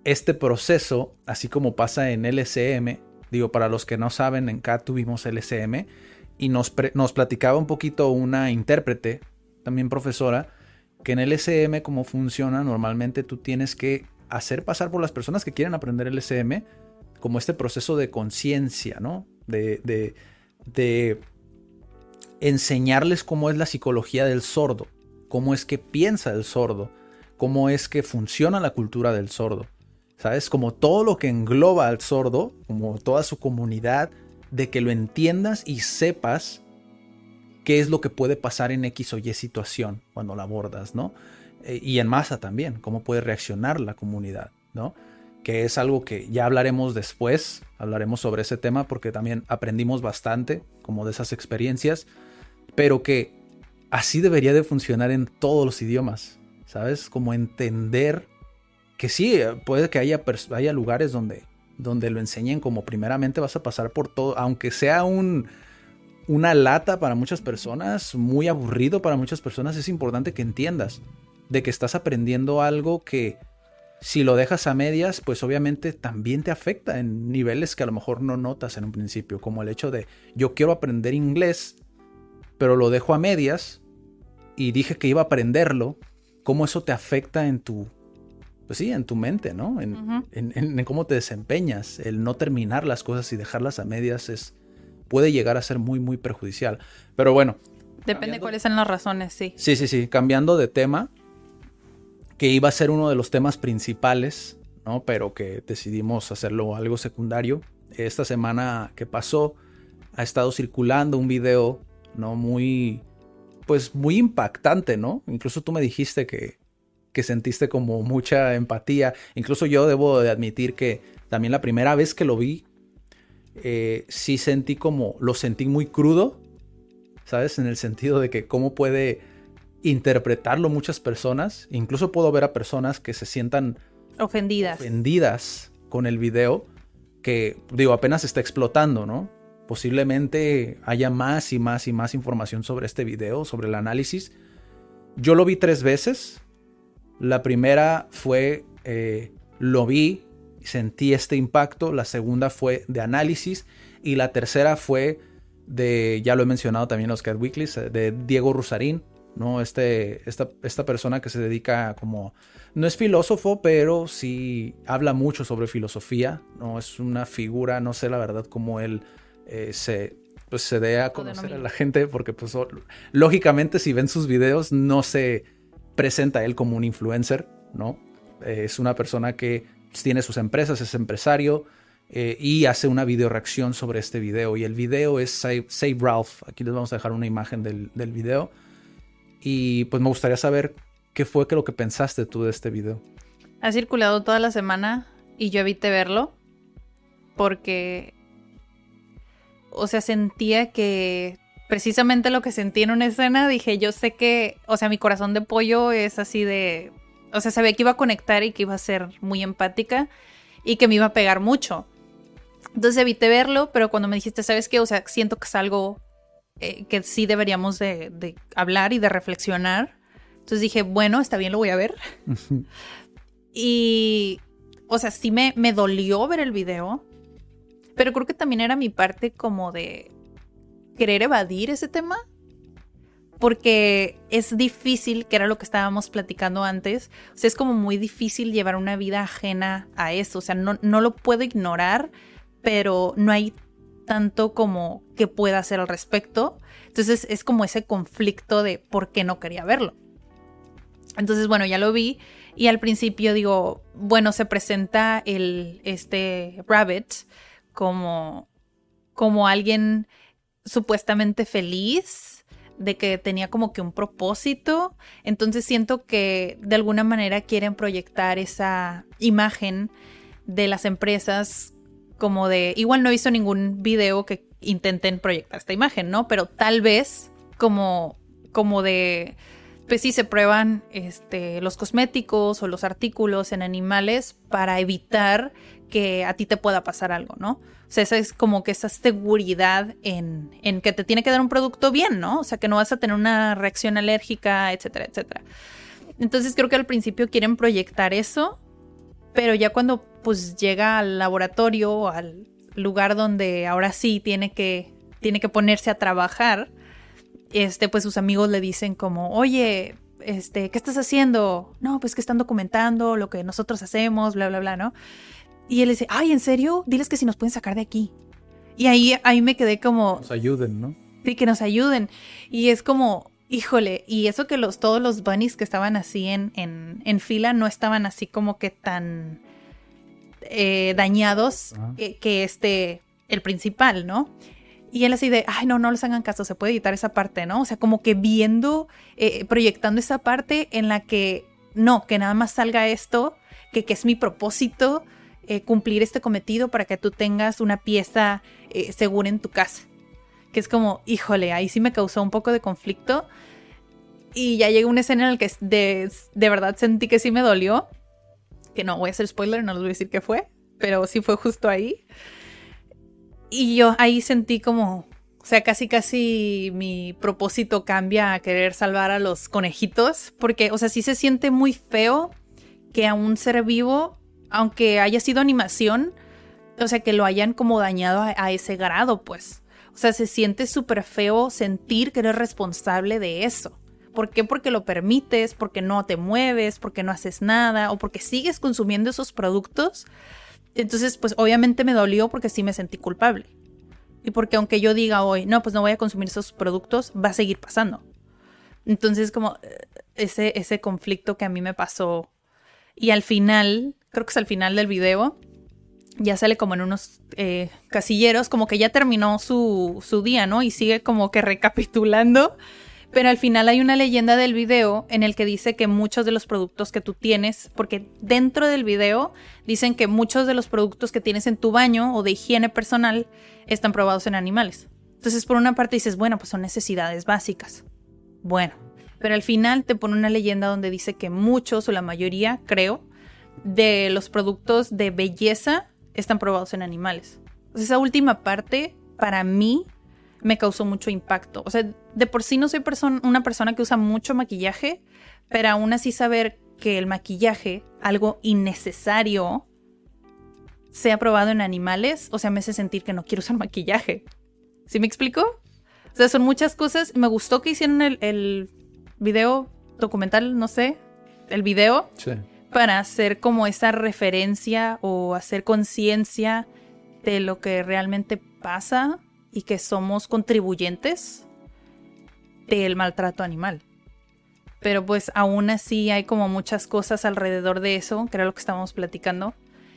este proceso, así como pasa en LSM, digo, para los que no saben, en CAT tuvimos LSM, y nos, platicaba un poquito una intérprete, también profesora, que en el SM cómo funciona, normalmente tú tienes que hacer pasar por las personas que quieren aprender el SM como este proceso de conciencia, ¿no? De, de, de, enseñarles cómo es la psicología del sordo, cómo es que piensa el sordo, cómo es que funciona la cultura del sordo. ¿Sabes? Como todo lo que engloba al sordo, como toda su comunidad, de que lo entiendas y sepas qué es lo que puede pasar en X o Y situación cuando la abordas, ¿no? Eh, y en masa también, cómo puede reaccionar la comunidad, ¿no? Que es algo que ya hablaremos después, hablaremos sobre ese tema porque también aprendimos bastante como de esas experiencias, pero que así debería de funcionar en todos los idiomas, ¿sabes? Como entender que sí, puede que haya, haya lugares donde donde lo enseñen como primeramente vas a pasar por todo, aunque sea un, una lata para muchas personas, muy aburrido para muchas personas, es importante que entiendas de que estás aprendiendo algo que si lo dejas a medias, pues obviamente también te afecta en niveles que a lo mejor no notas en un principio, como el hecho de yo quiero aprender inglés, pero lo dejo a medias y dije que iba a aprenderlo, cómo eso te afecta en tu pues sí, en tu mente, ¿no? En, cómo te desempeñas. El no terminar las cosas y dejarlas a medias es puede llegar a ser muy, muy perjudicial. Pero bueno. Depende cuáles son las razones, sí. Sí, sí, sí. Cambiando de tema, que iba a ser uno de los temas principales, ¿no? Pero que decidimos hacerlo algo secundario. Esta semana que pasó, ha estado circulando un video, ¿no? Muy, pues muy impactante, ¿no? Incluso tú me dijiste que, que sentiste como mucha empatía. Incluso yo debo de admitir que también la primera vez que lo vi, eh, sí sentí como, lo sentí muy crudo, ¿sabes? En el sentido de que cómo puede interpretarlo muchas personas. Incluso puedo ver a personas que se sientan ofendidas. Ofendidas con el video que, digo, apenas está explotando, ¿no? Posiblemente haya más y más y más información sobre este video, sobre el análisis. Yo lo vi tres veces, la primera fue, eh, lo vi, sentí este impacto. La segunda fue de análisis. Y la tercera fue de, ya lo he mencionado también en los Cat Weeklies, eh, de Diego Rusarín, ¿no? Este, esta, esta persona que se dedica como, no es filósofo, pero sí habla mucho sobre filosofía, ¿no? Es una figura, no sé la verdad cómo él eh, se, pues se dé a conocer a la gente porque pues lógicamente si ven sus videos no se presenta él como un influencer, ¿no? Eh, es una persona que tiene sus empresas, es empresario eh, y hace una video reacción sobre este video y el video es Save, Ralph. Aquí les vamos a dejar una imagen del, del video y pues me gustaría saber qué fue que lo que pensaste tú de este video. Ha circulado toda la semana y yo evité verlo porque, o sea, sentía que precisamente lo que sentí en una escena, dije, yo sé que, o sea, mi corazón de pollo es así de, o sea, sabía que iba a conectar y que iba a ser muy empática y que me iba a pegar mucho. Entonces evité verlo, pero cuando me dijiste, ¿sabes qué? O sea, siento que es algo eh, que sí deberíamos de, de, hablar y de reflexionar. Entonces dije, bueno, está bien, lo voy a ver. *laughs* y o sea, sí me, me dolió ver el video, pero creo que también era mi parte como de querer evadir ese tema. Porque es difícil, que era lo que estábamos platicando antes, o sea, es como muy difícil llevar una vida ajena a eso, o sea, no, no lo puedo ignorar, pero no hay tanto como que pueda hacer al respecto. Entonces es como ese conflicto de por qué no quería verlo. Entonces, bueno, ya lo vi y al principio digo, bueno, se presenta el, este Rabbit como, como alguien supuestamente feliz, de que tenía como que un propósito. Entonces siento que de alguna manera quieren proyectar esa imagen de las empresas como de, igual no he visto ningún video que intenten proyectar esta imagen, ¿no? Pero tal vez como, como de pues sí se prueban este, los cosméticos o los artículos en animales para evitar que a ti te pueda pasar algo, ¿no? O sea, esa es como que esa seguridad en, en, que te tiene que dar un producto bien, ¿no? O sea, que no vas a tener una reacción alérgica, etcétera, etcétera. Entonces creo que al principio quieren proyectar eso, pero ya cuando pues llega al laboratorio, al lugar donde ahora sí tiene que, tiene que ponerse a trabajar, este, pues sus amigos le dicen como, oye, este, ¿qué estás haciendo? No, pues que están documentando lo que nosotros hacemos, bla, bla, bla, ¿no? Y él dice, ay, ¿en serio? Diles que si nos pueden sacar de aquí. Y ahí, ahí me quedé como... Nos ayuden, ¿no? Sí, que nos ayuden. Y es como, híjole, y eso que los, todos los bunnies que estaban así en, en, en fila no estaban así como que tan eh, dañados que, que, este, el principal, ¿no? Y él así de, ay, no, no les hagan caso, se puede editar esa parte, ¿no? O sea, como que viendo, eh, proyectando esa parte en la que, no, que nada más salga esto, que, que es mi propósito, eh, cumplir este cometido para que tú tengas una pieza eh, segura en tu casa. Que es como, híjole, ahí sí me causó un poco de conflicto. Y ya llegó una escena en la que de, de verdad sentí que sí me dolió. Que no voy a hacer spoiler, no les voy a decir qué fue, pero sí fue justo ahí. Y yo ahí sentí como, o sea, casi casi mi propósito cambia a querer salvar a los conejitos, porque, o sea, sí se siente muy feo que a un ser vivo, aunque haya sido animación, o sea, que lo hayan como dañado a, ese grado, pues. O sea, se siente súper feo sentir que eres responsable de eso. ¿Por qué? Porque lo permites, porque no te mueves, porque no haces nada o porque sigues consumiendo esos productos entonces, pues obviamente me dolió porque sí me sentí culpable. Y porque aunque yo diga hoy, no, pues no voy a consumir esos productos, va a seguir pasando. Entonces, como eh, ese, ese conflicto que a mí me pasó. Y al final, creo que es al final del video, ya sale como en unos eh, casilleros, como que ya terminó su, su día, ¿no? Y sigue como que recapitulando pero al final hay una leyenda del video en el que dice que muchos de los productos que tú tienes, porque dentro del video dicen que muchos de los productos que tienes en tu baño o de higiene personal están probados en animales. Entonces por una parte dices, bueno, pues son necesidades básicas. Bueno, pero al final te pone una leyenda donde dice que muchos o la mayoría, creo, de los productos de belleza están probados en animales. esa última parte, para mí, me causó mucho impacto. O sea, de por sí no soy una persona que usa mucho maquillaje, pero aún así saber que el maquillaje, algo innecesario, sea probado en animales, o sea, me hace sentir que no quiero usar maquillaje. ¿Sí me explico? O sea, son muchas cosas. Me gustó que hicieron el, el video documental, no sé, el video, sí. Para hacer como esa referencia o hacer conciencia de lo que realmente pasa y que somos contribuyentes del maltrato animal. Pero pues aún así hay como muchas cosas alrededor de eso, que era lo que estábamos platicando.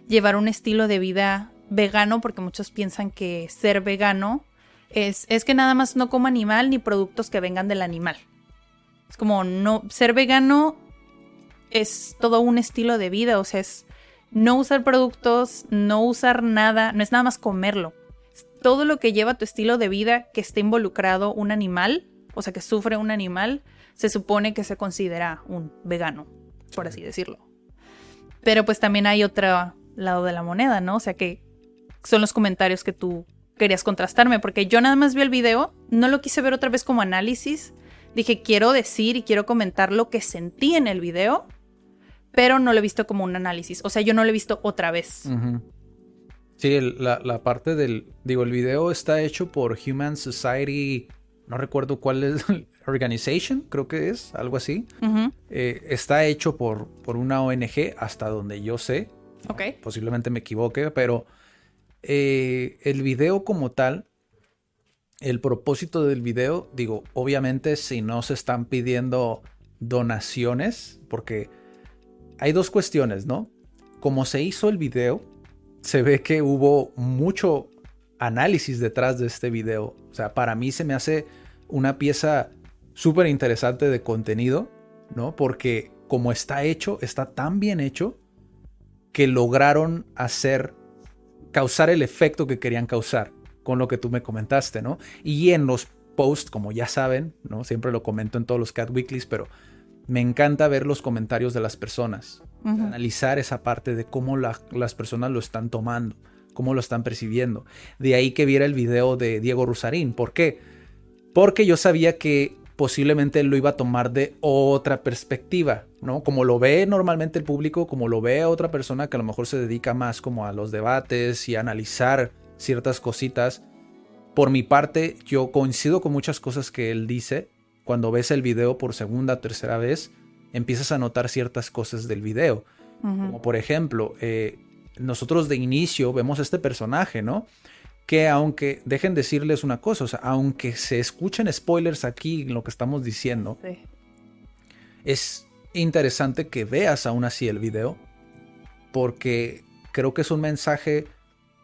Llevar un estilo de vida vegano, porque muchos piensan que ser vegano es, es que nada más no como animal ni productos que vengan del animal. Es como no, ser vegano es todo un estilo de vida, o sea, es no usar productos, no usar nada, no es nada más comerlo. todo lo que lleva tu estilo de vida que esté involucrado un animal, o sea, que sufre un animal, se supone que se considera un vegano, por así decirlo. Pero pues también hay otro lado de la moneda, ¿no? O sea, que son los comentarios que tú querías contrastarme, porque yo nada más vi el video, no lo quise ver otra vez como análisis, dije quiero decir y quiero comentar lo que sentí en el video, pero no lo he visto como un análisis, o sea, yo no lo he visto otra vez. Sí, la, la, parte del, digo, el video está hecho por Human Society no recuerdo cuál es, *laughs* Organization, creo que es, algo así. Eh, está hecho por, por una ONG, hasta donde yo sé. Ok. Posiblemente me equivoque, pero eh, el video como tal, el propósito del video, digo, obviamente si no se están pidiendo donaciones, porque hay dos cuestiones, ¿no? Como se hizo el video, se ve que hubo mucho análisis detrás de este video. O sea, para mí se me hace una pieza súper interesante de contenido, ¿no? Porque como está hecho, está tan bien hecho que lograron hacer, causar el efecto que querían causar con lo que tú me comentaste, ¿no? Y en los posts, como ya saben, ¿no? Siempre lo comento en todos los Cat Weeklies, pero me encanta ver los comentarios de las personas, analizar esa parte de cómo las personas lo están tomando cómo lo están percibiendo. De ahí que viera el video de Diego Rusarín. ¿Por qué? Porque yo sabía que posiblemente él lo iba a tomar de otra perspectiva, ¿no? Como lo ve normalmente el público, como lo ve otra persona que a lo mejor se dedica más como a los debates y a analizar ciertas cositas. Por mi parte, yo coincido con muchas cosas que él dice. Cuando ves el video por segunda o tercera vez, empiezas a notar ciertas cosas del video. Como por ejemplo, eh, nosotros de inicio vemos este personaje, ¿no? Que aunque, dejen decirles una cosa, o sea, aunque se escuchen spoilers aquí en lo que estamos diciendo, es interesante que veas aún así el video, porque creo que es un mensaje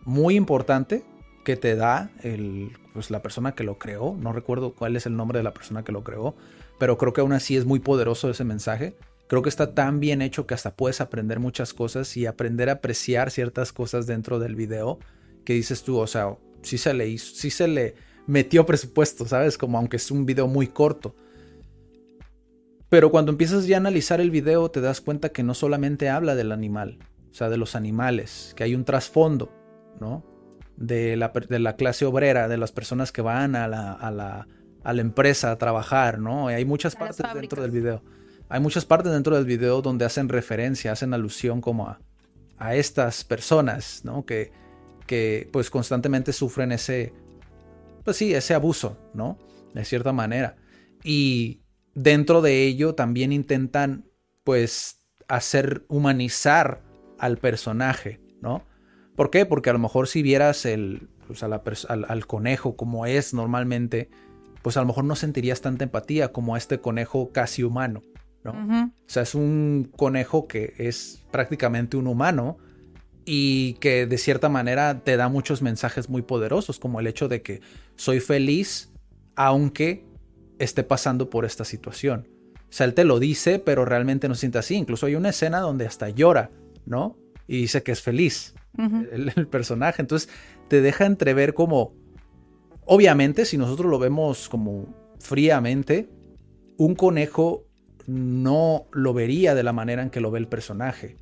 muy importante que te da el, pues, la persona que lo creó. No recuerdo cuál es el nombre de la persona que lo creó, pero creo que aún así es muy poderoso ese mensaje creo que está tan bien hecho que hasta puedes aprender muchas cosas y aprender a apreciar ciertas cosas dentro del video que dices tú, o sea, sí se le hizo, sí se le metió presupuesto, ¿sabes? Como aunque es un video muy corto. Pero cuando empiezas ya a analizar el video te das cuenta que no solamente habla del animal, o sea, de los animales, que hay un trasfondo, ¿no? De la, de la clase obrera, de las personas que van a la, a la, a la empresa a trabajar, ¿no? Y hay muchas partes dentro del video hay muchas partes dentro del video donde hacen referencia, hacen alusión como a, a estas personas, ¿no? Que, que pues constantemente sufren ese, pues sí, ese abuso, ¿no? De cierta manera. Y dentro de ello también intentan pues hacer humanizar al personaje, ¿no? ¿Por qué? Porque a lo mejor si vieras el, pues, al, al, conejo como es normalmente, pues a lo mejor no sentirías tanta empatía como a este conejo casi humano, o sea, es un conejo que es prácticamente un humano y que de cierta manera te da muchos mensajes muy poderosos, como el hecho de que soy feliz aunque esté pasando por esta situación. O sea, él te lo dice, pero realmente no se siente así. Incluso hay una escena donde hasta llora, ¿no? Y dice que es feliz el, el personaje. Entonces te deja entrever como, obviamente, si nosotros lo vemos como fríamente, un conejo no lo vería de la manera en que lo ve el personaje,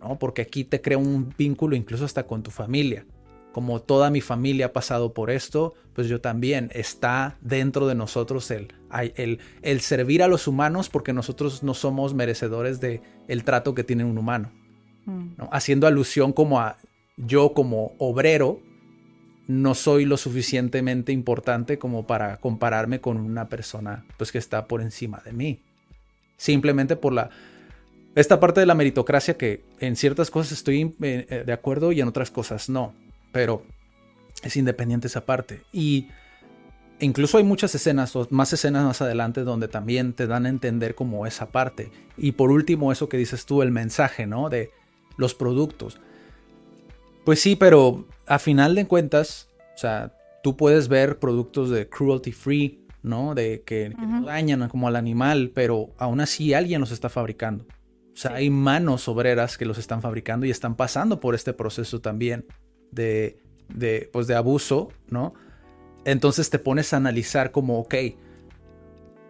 ¿no? Porque aquí te crea un vínculo incluso hasta con tu familia. Como toda mi familia ha pasado por esto, pues yo también está dentro de nosotros el, el, el servir a los humanos porque nosotros no somos merecedores de el trato que tiene un humano. Mm. Haciendo alusión como a yo como obrero no soy lo suficientemente importante como para compararme con una persona pues que está por encima de mí simplemente por la esta parte de la meritocracia que en ciertas cosas estoy eh, de acuerdo y en otras cosas no, pero Es independiente esa parte. Y incluso hay muchas escenas, o más escenas más adelante, donde también te dan a entender como esa parte. Y por último, eso que dices tú, el mensaje, ¿no? De los productos. Pues sí, pero a final de cuentas, o sea, tú puedes ver productos de cruelty free, ¿no? De que, no dañan como al animal, pero aún así alguien los está fabricando. O sea, hay manos obreras que los están fabricando y están pasando por este proceso también de, de, pues de abuso, ¿no? Entonces te pones a analizar como, ok,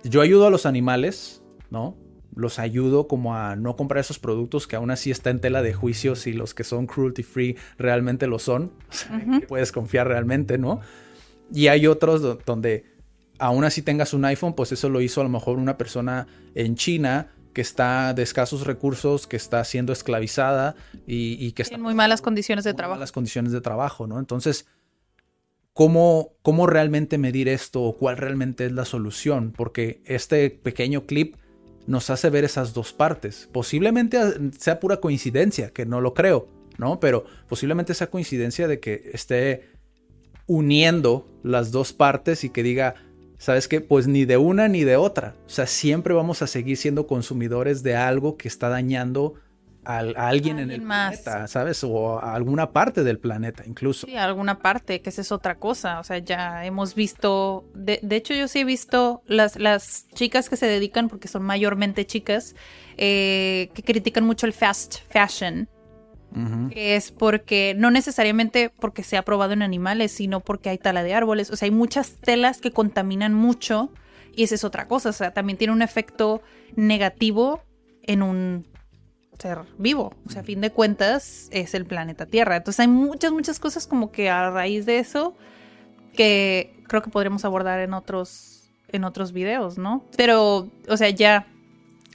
yo ayudo a los animales, ¿no? Los ayudo como a no comprar esos productos que aún así está en tela de juicio si los que son cruelty free realmente lo son. *laughs* puedes confiar realmente, ¿no? Y hay otros donde aún así tengas un iPhone, pues eso lo hizo a lo mejor una persona en China que está de escasos recursos, que está siendo esclavizada y, que está en muy malas condiciones de trabajo. Malas condiciones de trabajo, ¿no? Entonces, ¿cómo, ¿cómo realmente medir esto o cuál realmente es la solución? Porque este pequeño clip nos hace ver esas dos partes. Posiblemente sea pura coincidencia, que no lo creo, ¿no? Pero posiblemente sea coincidencia de que esté uniendo las dos partes y que diga, ¿sabes qué? Pues ni de una ni de otra. O sea, siempre vamos a seguir siendo consumidores de algo que está dañando a, alguien en el planeta, ¿sabes? O a alguna parte del planeta incluso. Sí, a alguna parte, que esa es otra cosa. O sea, ya hemos visto, de, hecho yo sí he visto las, las chicas que se dedican, porque son mayormente chicas, eh, que critican mucho el fast fashion es porque no necesariamente porque se ha probado en animales, sino porque hay tala de árboles. O sea, hay muchas telas que contaminan mucho y esa es otra cosa. O sea, también tiene un efecto negativo en un ser vivo. O sea, a fin de cuentas es el planeta Tierra. Entonces hay muchas, muchas cosas como que a raíz de eso que creo que podremos abordar en otros, en otros videos, ¿no? Pero, o sea, ya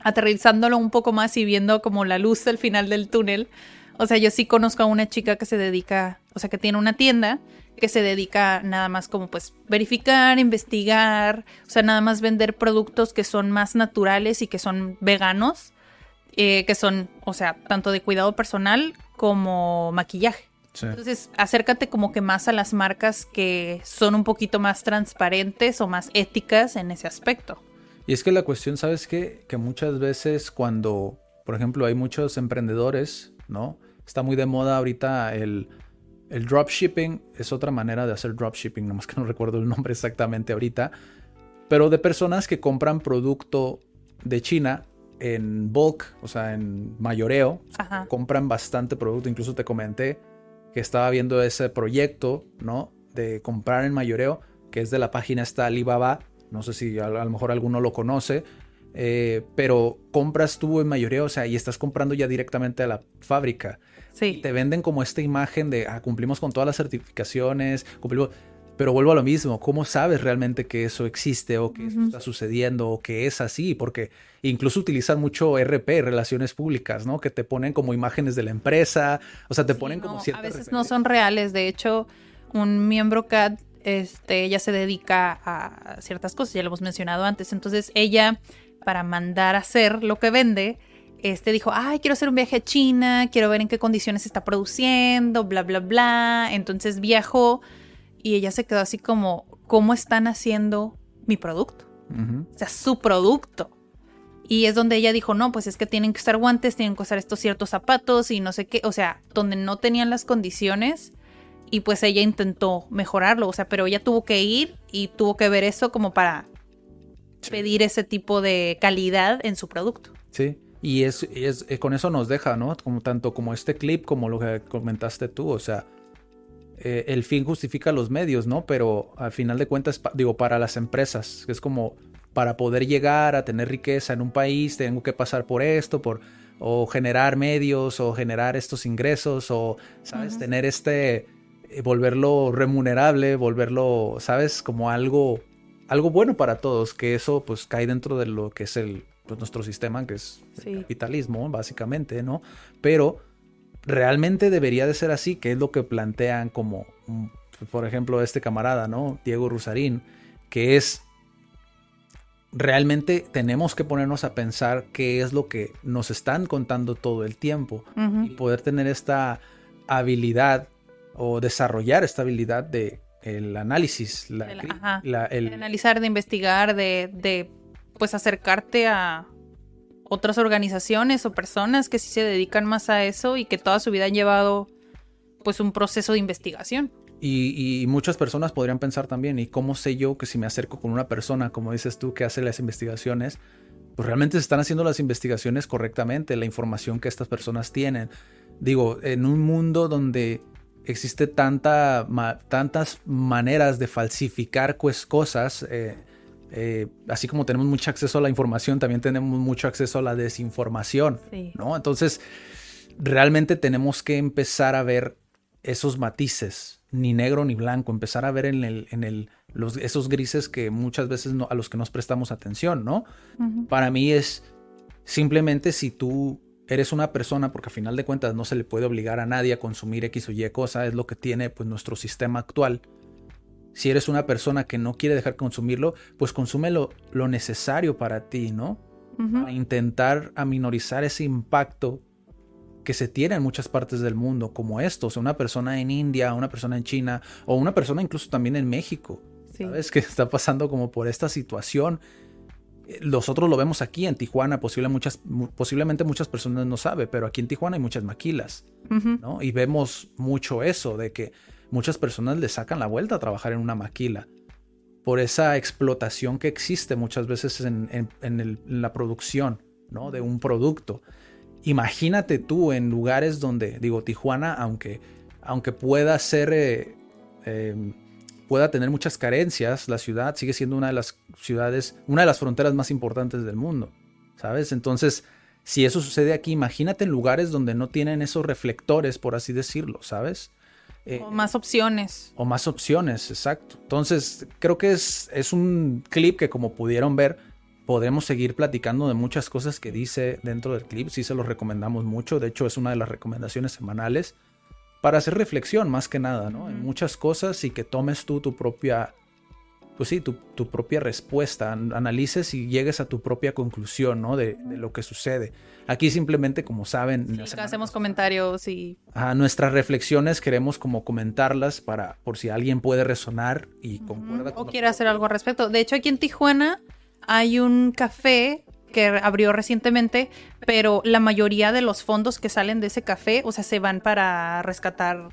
aterrizándolo un poco más y viendo como la luz al final del túnel, o sea, yo sí conozco a una chica que se dedica, o sea, que tiene una tienda que se dedica nada más como pues verificar, investigar, o sea, nada más vender productos que son más naturales y que son veganos, eh, que son, o sea, tanto de cuidado personal como maquillaje. Entonces, acércate como que más a las marcas que son un poquito más transparentes o más éticas en ese aspecto. Y es que la cuestión, ¿sabes qué? Que muchas veces cuando, por ejemplo, hay muchos emprendedores, ¿no? Está muy de moda ahorita el, el dropshipping. Es otra manera de hacer dropshipping, nomás que no *laughs* recuerdo el nombre exactamente ahorita. Pero de personas que compran producto de China en bulk, o sea, en mayoreo. Compran bastante producto. Incluso te comenté que estaba viendo ese proyecto, ¿no? De comprar en mayoreo, que es de la página esta Alibaba. No sé si a, lo mejor alguno lo conoce. Eh, pero compras tú en mayoreo, o sea, y estás comprando ya directamente a la fábrica. Sí. te venden como esta imagen de, ah, cumplimos con todas las certificaciones, cumplimos... Pero vuelvo a lo mismo, ¿cómo sabes realmente que eso existe o que eso está sucediendo o que es así? Porque incluso utilizan mucho RP, relaciones públicas, ¿no? Que te ponen como imágenes de la empresa, o sea, te ponen como ciertas... A veces no son reales, de hecho, un miembro CAD, este, ella se dedica a ciertas cosas, ya lo hemos mencionado antes, entonces ella, para mandar a hacer lo que vende, este dijo, ay, quiero hacer un viaje a China, quiero ver en qué condiciones se está produciendo, bla, bla, bla. Entonces viajó y ella se quedó así como, ¿cómo están haciendo mi producto? O sea, su producto. Y es donde ella dijo, no, pues es que tienen que usar guantes, tienen que usar estos ciertos zapatos y no sé qué. O sea, donde no tenían las condiciones y pues ella intentó mejorarlo. O sea, pero ella tuvo que ir y tuvo que ver eso como para pedir ese tipo de calidad en su producto. Sí. Y es, es, eh, con eso nos deja, ¿no? Como tanto como este clip como lo que comentaste tú, o sea, eh, el fin justifica los medios, ¿no? Pero al final de cuentas, digo, para las empresas, es como para poder llegar a tener riqueza en un país, tengo que pasar por esto, por o generar medios o generar estos ingresos o, ¿sabes? Tener este, eh, volverlo remunerable, volverlo, ¿sabes? Como algo, algo bueno para todos, que eso pues cae dentro de lo que es el, pues, nuestro sistema, que es el capitalismo, básicamente, ¿no? Pero realmente debería de ser así, que es lo que plantean como, mm, por ejemplo, este camarada, ¿no? Diego Rusarín, que es realmente tenemos que ponernos a pensar qué es lo que nos están contando todo el tiempo y poder tener esta habilidad o desarrollar esta habilidad de el análisis, la, El- la- el- De analizar, de investigar, de, de pues acercarte a otras organizaciones o personas que sí se dedican más a eso y que toda su vida han llevado pues un proceso de investigación. y, muchas personas podrían pensar también, ¿y cómo sé yo que si me acerco con una persona, como dices tú, que hace las investigaciones, pues realmente se están haciendo las investigaciones correctamente, la información que estas personas tienen? Digo, en un mundo donde existe tanta, tantas maneras de falsificar pues, cosas, eh, eh, así como tenemos mucho acceso a la información, también tenemos mucho acceso a la desinformación, Sí. ¿no? Entonces, realmente tenemos que empezar a ver esos matices, ni negro ni blanco, empezar a ver en el, en el, los, esos grises que muchas veces no, a los que nos prestamos atención, ¿no? Para mí es simplemente si tú eres una persona, porque a final de cuentas no se le puede obligar a nadie a consumir X o Y cosa, es lo que tiene pues nuestro sistema actual. Si eres una persona que no quiere dejar consumirlo, pues consume lo, lo necesario para ti, ¿no? Ujú. Para intentar aminorizar ese impacto que se tiene en muchas partes del mundo, como esto, o sea, una persona en India, una persona en China, o una persona incluso también en México, Sí. ¿sabes? Que está pasando como por esta situación. Eh, Nosotros lo vemos aquí en Tijuana, posible muchas, mu- posiblemente muchas personas no saben, pero aquí en Tijuana hay muchas maquilas. ¿no? Y vemos mucho eso, de que muchas personas le sacan la vuelta a trabajar en una maquila por esa explotación que existe muchas veces en, la producción, ¿no? De un producto. Imagínate tú en lugares donde, digo, Tijuana, aunque, aunque pueda ser, eh, eh, pueda tener muchas carencias, la ciudad sigue siendo una de las ciudades, una de las fronteras más importantes del mundo, ¿sabes? Entonces, si eso sucede aquí, imagínate en lugares donde no tienen esos reflectores, por así decirlo, ¿sabes? Eh, O más opciones. o más opciones, exacto. Entonces, creo que es, es un clip que como pudieron ver, podemos seguir platicando de muchas cosas que dice dentro del clip. Sí se los recomendamos mucho. De hecho, es una de las recomendaciones semanales para hacer reflexión más que nada, ¿no? En muchas cosas y que tomes tú tu propia, pues sí, tu, tu propia respuesta, an- analices y llegues a tu propia conclusión, ¿no? De, de lo que sucede. Aquí simplemente, como saben, Sí, hacemos comentarios y a nuestras reflexiones queremos como comentarlas para por si alguien puede resonar y concuerda o quiere hacer algo al respecto. De hecho, aquí en Tijuana hay un café que abrió recientemente, pero la mayoría de los fondos que salen de ese café, o sea, se van para rescatar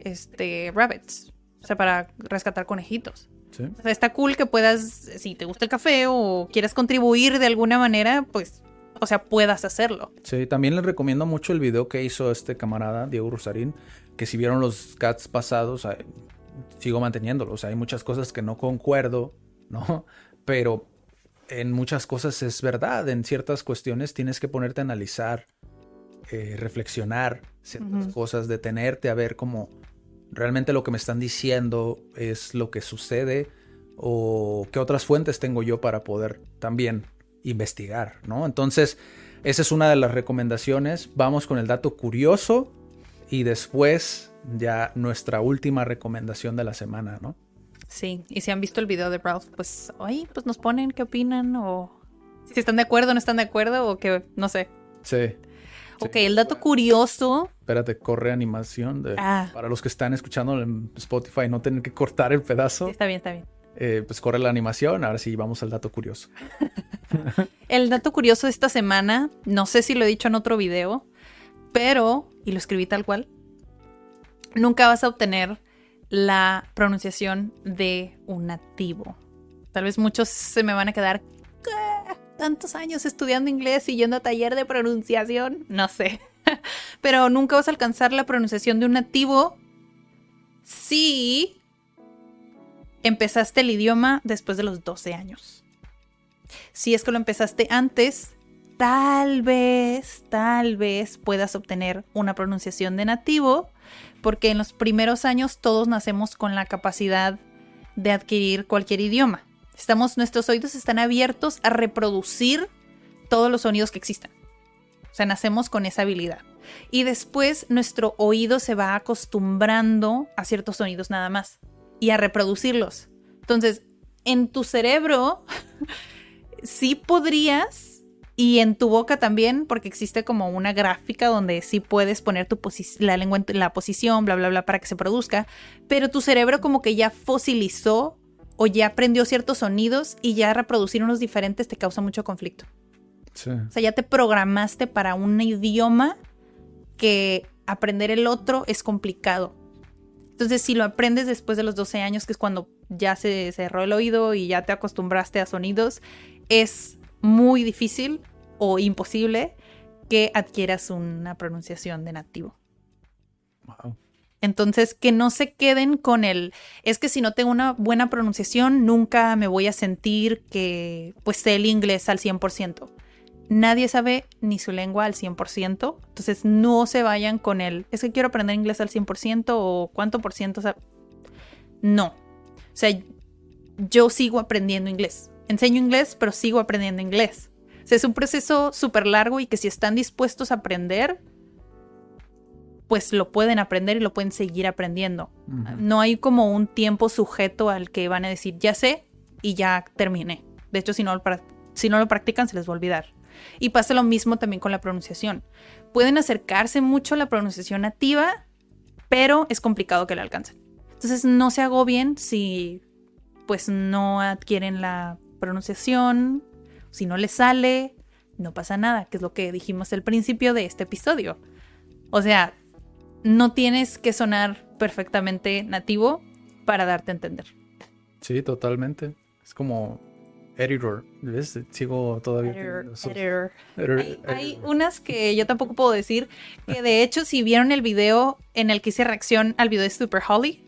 este rabbits, o sea, para rescatar conejitos. Sí. O sea, está cool que puedas, si te gusta el café o quieres contribuir de alguna manera, pues, o sea, puedas hacerlo. Sí, también les recomiendo mucho el video que hizo este camarada Diego Rosarín, que si vieron los cats pasados, eh, sigo manteniéndolo, o sea, hay muchas cosas que no concuerdo, ¿no? Pero en muchas cosas es verdad, en ciertas cuestiones tienes que ponerte a analizar, eh, reflexionar ciertas cosas, detenerte a ver cómo realmente lo que me están diciendo es lo que sucede o qué otras fuentes tengo yo para poder también investigar, ¿no? Entonces, esa es una de las recomendaciones. Vamos con el dato curioso y después ya nuestra última recomendación de la semana, ¿no? Sí, y si han visto el video de Ralph, pues, ay, pues nos ponen qué opinan o si están de acuerdo o no están de acuerdo o que, no sé. Sí. Ok, el dato curioso. Espérate, corre animación. De, Ah. Para los que están escuchando en Spotify, no tener que cortar el pedazo. Sí, está bien, está bien. eh, pues corre la animación. Ahora sí, vamos al dato curioso. *laughs* El dato curioso de esta semana, no sé si lo he dicho en otro video, pero, y lo escribí tal cual, nunca vas a obtener la pronunciación de un nativo. Tal vez muchos se me van a quedar "¿Qué? Tantos años estudiando inglés y yendo a taller de pronunciación, no sé. *laughs* Pero nunca vas a alcanzar la pronunciación de un nativo si empezaste el idioma después de los 12 años. Si es que lo empezaste antes, tal vez, tal vez puedas obtener una pronunciación de nativo, porque en los primeros años todos nacemos con la capacidad de adquirir cualquier idioma. Estamos, nuestros oídos están abiertos a reproducir todos los sonidos que existan. O sea, nacemos con esa habilidad. Y después nuestro oído se va acostumbrando a ciertos sonidos nada más y a reproducirlos. Entonces, en tu cerebro *laughs* sí podrías Y en tu boca también, porque existe como una gráfica donde sí puedes poner tu la lengua en la posición, bla, bla, bla, para que se produzca. Pero tu cerebro como que ya fosilizó o ya aprendió ciertos sonidos y ya reproducir unos diferentes te causa mucho conflicto. Sí. O sea, ya te programaste para un idioma que aprender el otro es complicado. Entonces, si lo aprendes después de los 12 años, que es cuando ya se cerró el oído y ya te acostumbraste a sonidos, es muy difícil o imposible que adquieras una pronunciación de nativo. Entonces, que no se queden con el, es que si no tengo una buena pronunciación, nunca me voy a sentir que pues sé el inglés al 100%. Nadie sabe ni su lengua al 100%, entonces no se vayan con el, es que quiero aprender inglés al 100% o cuánto por ciento, no. O sea, yo sigo aprendiendo inglés. Enseño inglés, pero sigo aprendiendo inglés es un proceso súper largo y que si están dispuestos a aprender, pues lo pueden aprender y lo pueden seguir aprendiendo. No hay como un tiempo sujeto al que van a decir, ya sé y ya terminé. De hecho, si no, si no lo practican, se les va a olvidar. Y pasa lo mismo también con la pronunciación. Pueden acercarse mucho a la pronunciación nativa, pero es complicado que la alcancen. Entonces, no se agobien si pues no adquieren la pronunciación si no le sale, no pasa nada, que es lo que dijimos al principio de este episodio. O sea, no tienes que sonar perfectamente nativo para darte a entender. Sí, totalmente. Es como editor, ¿ves? Sigo todavía. Editor, hay, unas que yo tampoco puedo decir, que de hecho si vieron el video en el que hice reacción al video de Super Holly,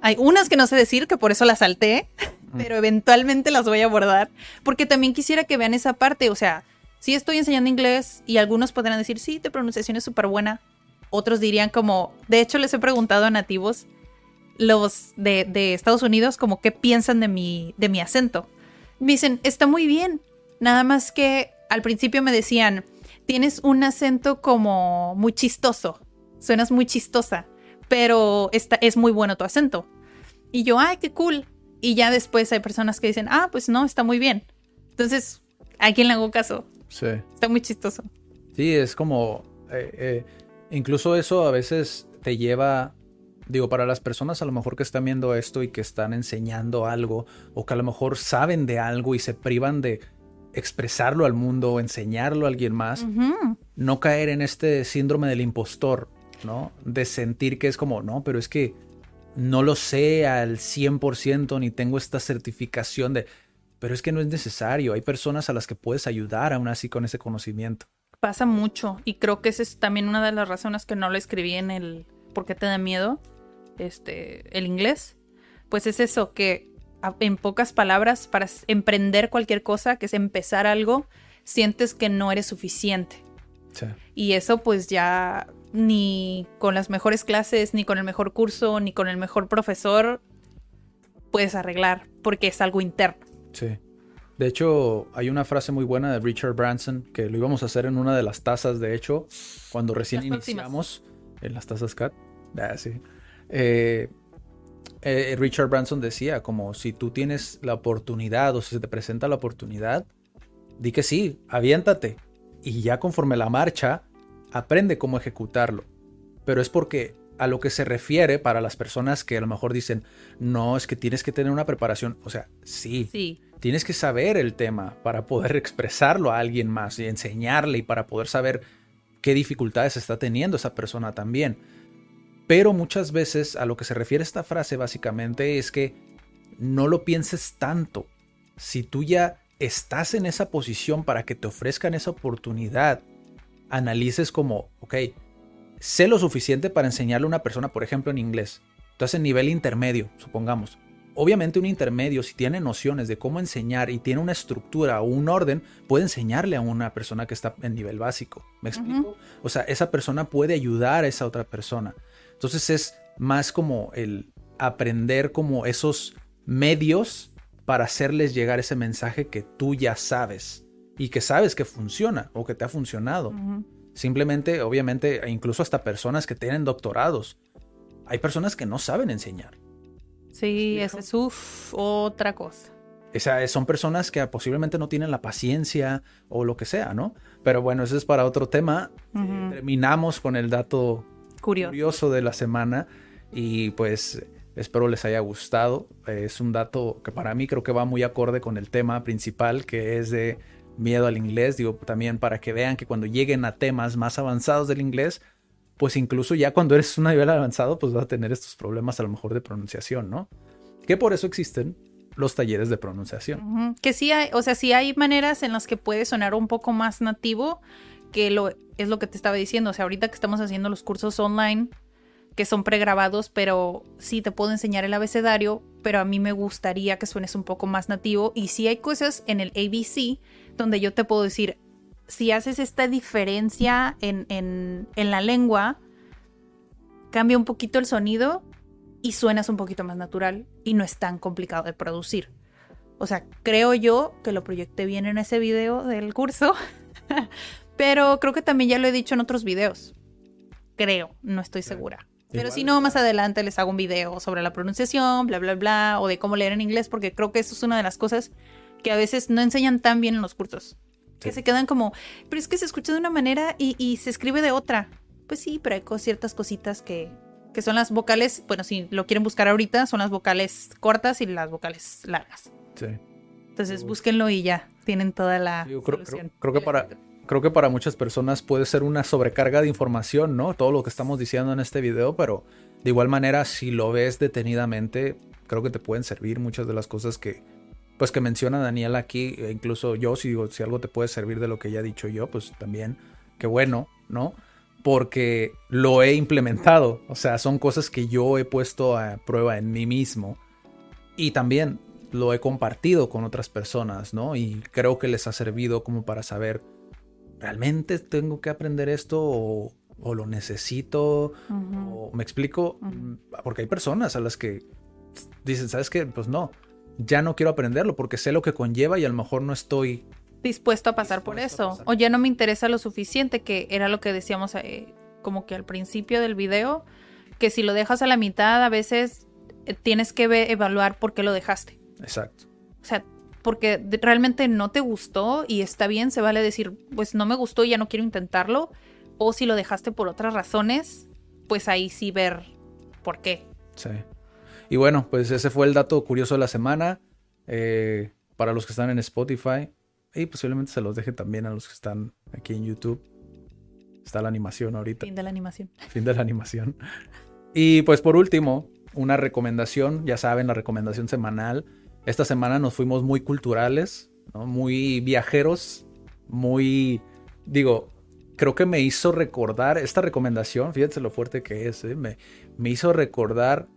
hay unas que no sé decir, que por eso las salté, pero eventualmente las voy a abordar, porque también quisiera que vean esa parte, o sea, sí estoy enseñando inglés y algunos podrán decir, sí, tu pronunciación es súper buena, otros dirían como, de hecho les he preguntado a nativos, los de, Estados Unidos, como qué piensan de mi, de mi acento. Me dicen, está muy bien, nada más que al principio me decían, tienes un acento como muy chistoso, suenas muy chistosa, pero está, es muy bueno tu acento. Y yo, ay, qué cool. Y ya después hay personas que dicen, ah, pues no, está muy bien. Entonces, ¿a quién le hago caso? Sí. Está muy chistoso. Sí, es como, eh, eh, incluso eso a veces te lleva, digo, para las personas a lo mejor que están viendo esto y que están enseñando algo, o que a lo mejor saben de algo y se privan de expresarlo al mundo o enseñarlo a alguien más, no caer en este síndrome del impostor, ¿no? De sentir que es como, no, pero es que no lo sé al 100% ni tengo esta certificación de... Pero es que no es necesario, hay personas a las que puedes ayudar aún así con ese conocimiento. Pasa mucho y creo que esa es también una de las razones que no lo escribí en el ¿Por qué te da miedo? Este, el inglés. Pues es eso, que en pocas palabras, para emprender cualquier cosa, que es empezar algo, sientes que no eres suficiente. Y eso pues ya ni con las mejores clases, ni con el mejor curso, ni con el mejor profesor puedes arreglar, porque es algo interno. Sí. De hecho, hay una frase muy buena de Richard Branson que lo íbamos a hacer en una de las tazas, de hecho, cuando recién iniciamos en las tazas CAT. Ah, sí. Eh, eh, Richard Branson decía como si tú tienes la oportunidad o si se te presenta la oportunidad, di que sí, aviéntate. Y ya conforme la marcha, aprende cómo ejecutarlo. Pero es porque a lo que se refiere para las personas que a lo mejor dicen, no, es que tienes que tener una preparación. O sea, sí, sí. Tienes que saber el tema para poder expresarlo a alguien más y enseñarle y para poder saber qué dificultades está teniendo esa persona también. Pero muchas veces a lo que se refiere esta frase básicamente es que no lo pienses tanto. Si tú ya estás en esa posición para que te ofrezcan esa oportunidad analices como, ok, sé lo suficiente para enseñarle a una persona, por ejemplo, en inglés. Entonces, en nivel intermedio, supongamos. Obviamente un intermedio, si tiene nociones de cómo enseñar y tiene una estructura o un orden, puede enseñarle a una persona que está en nivel básico. ¿Me explico? O sea, esa persona puede ayudar a esa otra persona. Entonces es más como el aprender como esos medios para hacerles llegar ese mensaje que tú ya sabes y que sabes que funciona o que te ha funcionado. Simplemente, obviamente, incluso hasta personas que tienen doctorados. Hay personas que no saben enseñar. Sí, esa es otra cosa. O sea, son personas que posiblemente no tienen la paciencia o lo que sea, ¿no? Pero bueno, eso es para otro tema. Eh, terminamos con el dato curioso de la semana y pues espero les haya gustado. Es un dato que para mí creo que va muy acorde con el tema principal que es de miedo al inglés. Digo, también para que vean que cuando lleguen a temas más avanzados del inglés, pues incluso ya cuando eres un nivel avanzado, pues vas a tener estos problemas a lo mejor de pronunciación, ¿no? Que por eso existen los talleres de pronunciación. Que sí hay, o sea, sí hay maneras en las que puede sonar un poco más nativo, que lo, es lo que te estaba diciendo. O sea, ahorita que estamos haciendo los cursos online, que son pregrabados, pero sí te puedo enseñar el abecedario, pero a mí me gustaría que suenes un poco más nativo. Y sí hay cosas en el ABC donde yo te puedo decir, si haces esta diferencia en, la lengua, cambia un poquito el sonido y suenas un poquito más natural y no es tan complicado de producir. O sea, creo yo que lo proyecté bien en ese video del curso, *laughs* pero creo que también ya lo he dicho en otros videos. Creo, no estoy segura. Pero si no, más adelante les hago un video sobre la pronunciación, bla, bla, bla, o de cómo leer en inglés, porque creo que eso es una de las cosas que a veces no enseñan tan bien en los cursos. Que se quedan como, pero es que se escucha de una manera y, se escribe de otra. Pues sí, pero hay ciertas cositas que, que son las vocales, bueno, si lo quieren buscar ahorita, son las vocales cortas y las vocales largas. Sí. Entonces búsquenlo y ya, tienen toda la creo, creo, que para, creo que para muchas personas puede ser una sobrecarga de información, ¿no? Todo lo que estamos diciendo en este video, pero de igual manera, si lo ves detenidamente, creo que te pueden servir muchas de las cosas que, pues que menciona Daniel aquí, e incluso yo, si digo, si algo te puede servir de lo que ya he dicho yo, pues también, qué bueno, ¿no? Porque lo he implementado, o sea, son cosas que yo he puesto a prueba en mí mismo y también lo he compartido con otras personas, ¿no? Y creo que les ha servido como para saber, ¿realmente tengo que aprender esto o, lo necesito? o, ¿Me explico? Porque hay personas a las que dicen, ¿sabes qué? Pues no, ya no quiero aprenderlo porque sé lo que conlleva y a lo mejor no estoy dispuesto a pasar por eso. O ya no me interesa lo suficiente, que era lo que decíamos eh, como que al principio del video, que si lo dejas a la mitad, a veces eh, tienes que evaluar por qué lo dejaste. Exacto. O sea, porque realmente no te gustó y está bien, se vale decir, pues no me gustó y ya no quiero intentarlo. O si lo dejaste por otras razones, pues ahí sí ver por qué. Sí. Y bueno, pues ese fue el dato curioso de la semana. Eh, para los que están en Spotify. Y posiblemente se los deje también a los que están aquí en YouTube. Está la animación ahorita. Fin de la animación. Fin de la animación. Y pues por último, una recomendación. Ya saben, la recomendación semanal. Esta semana nos fuimos muy culturales, muy viajeros, muy... Digo, creo que me hizo recordar esta recomendación, fíjense lo fuerte que es, ¿eh? me, me hizo recordar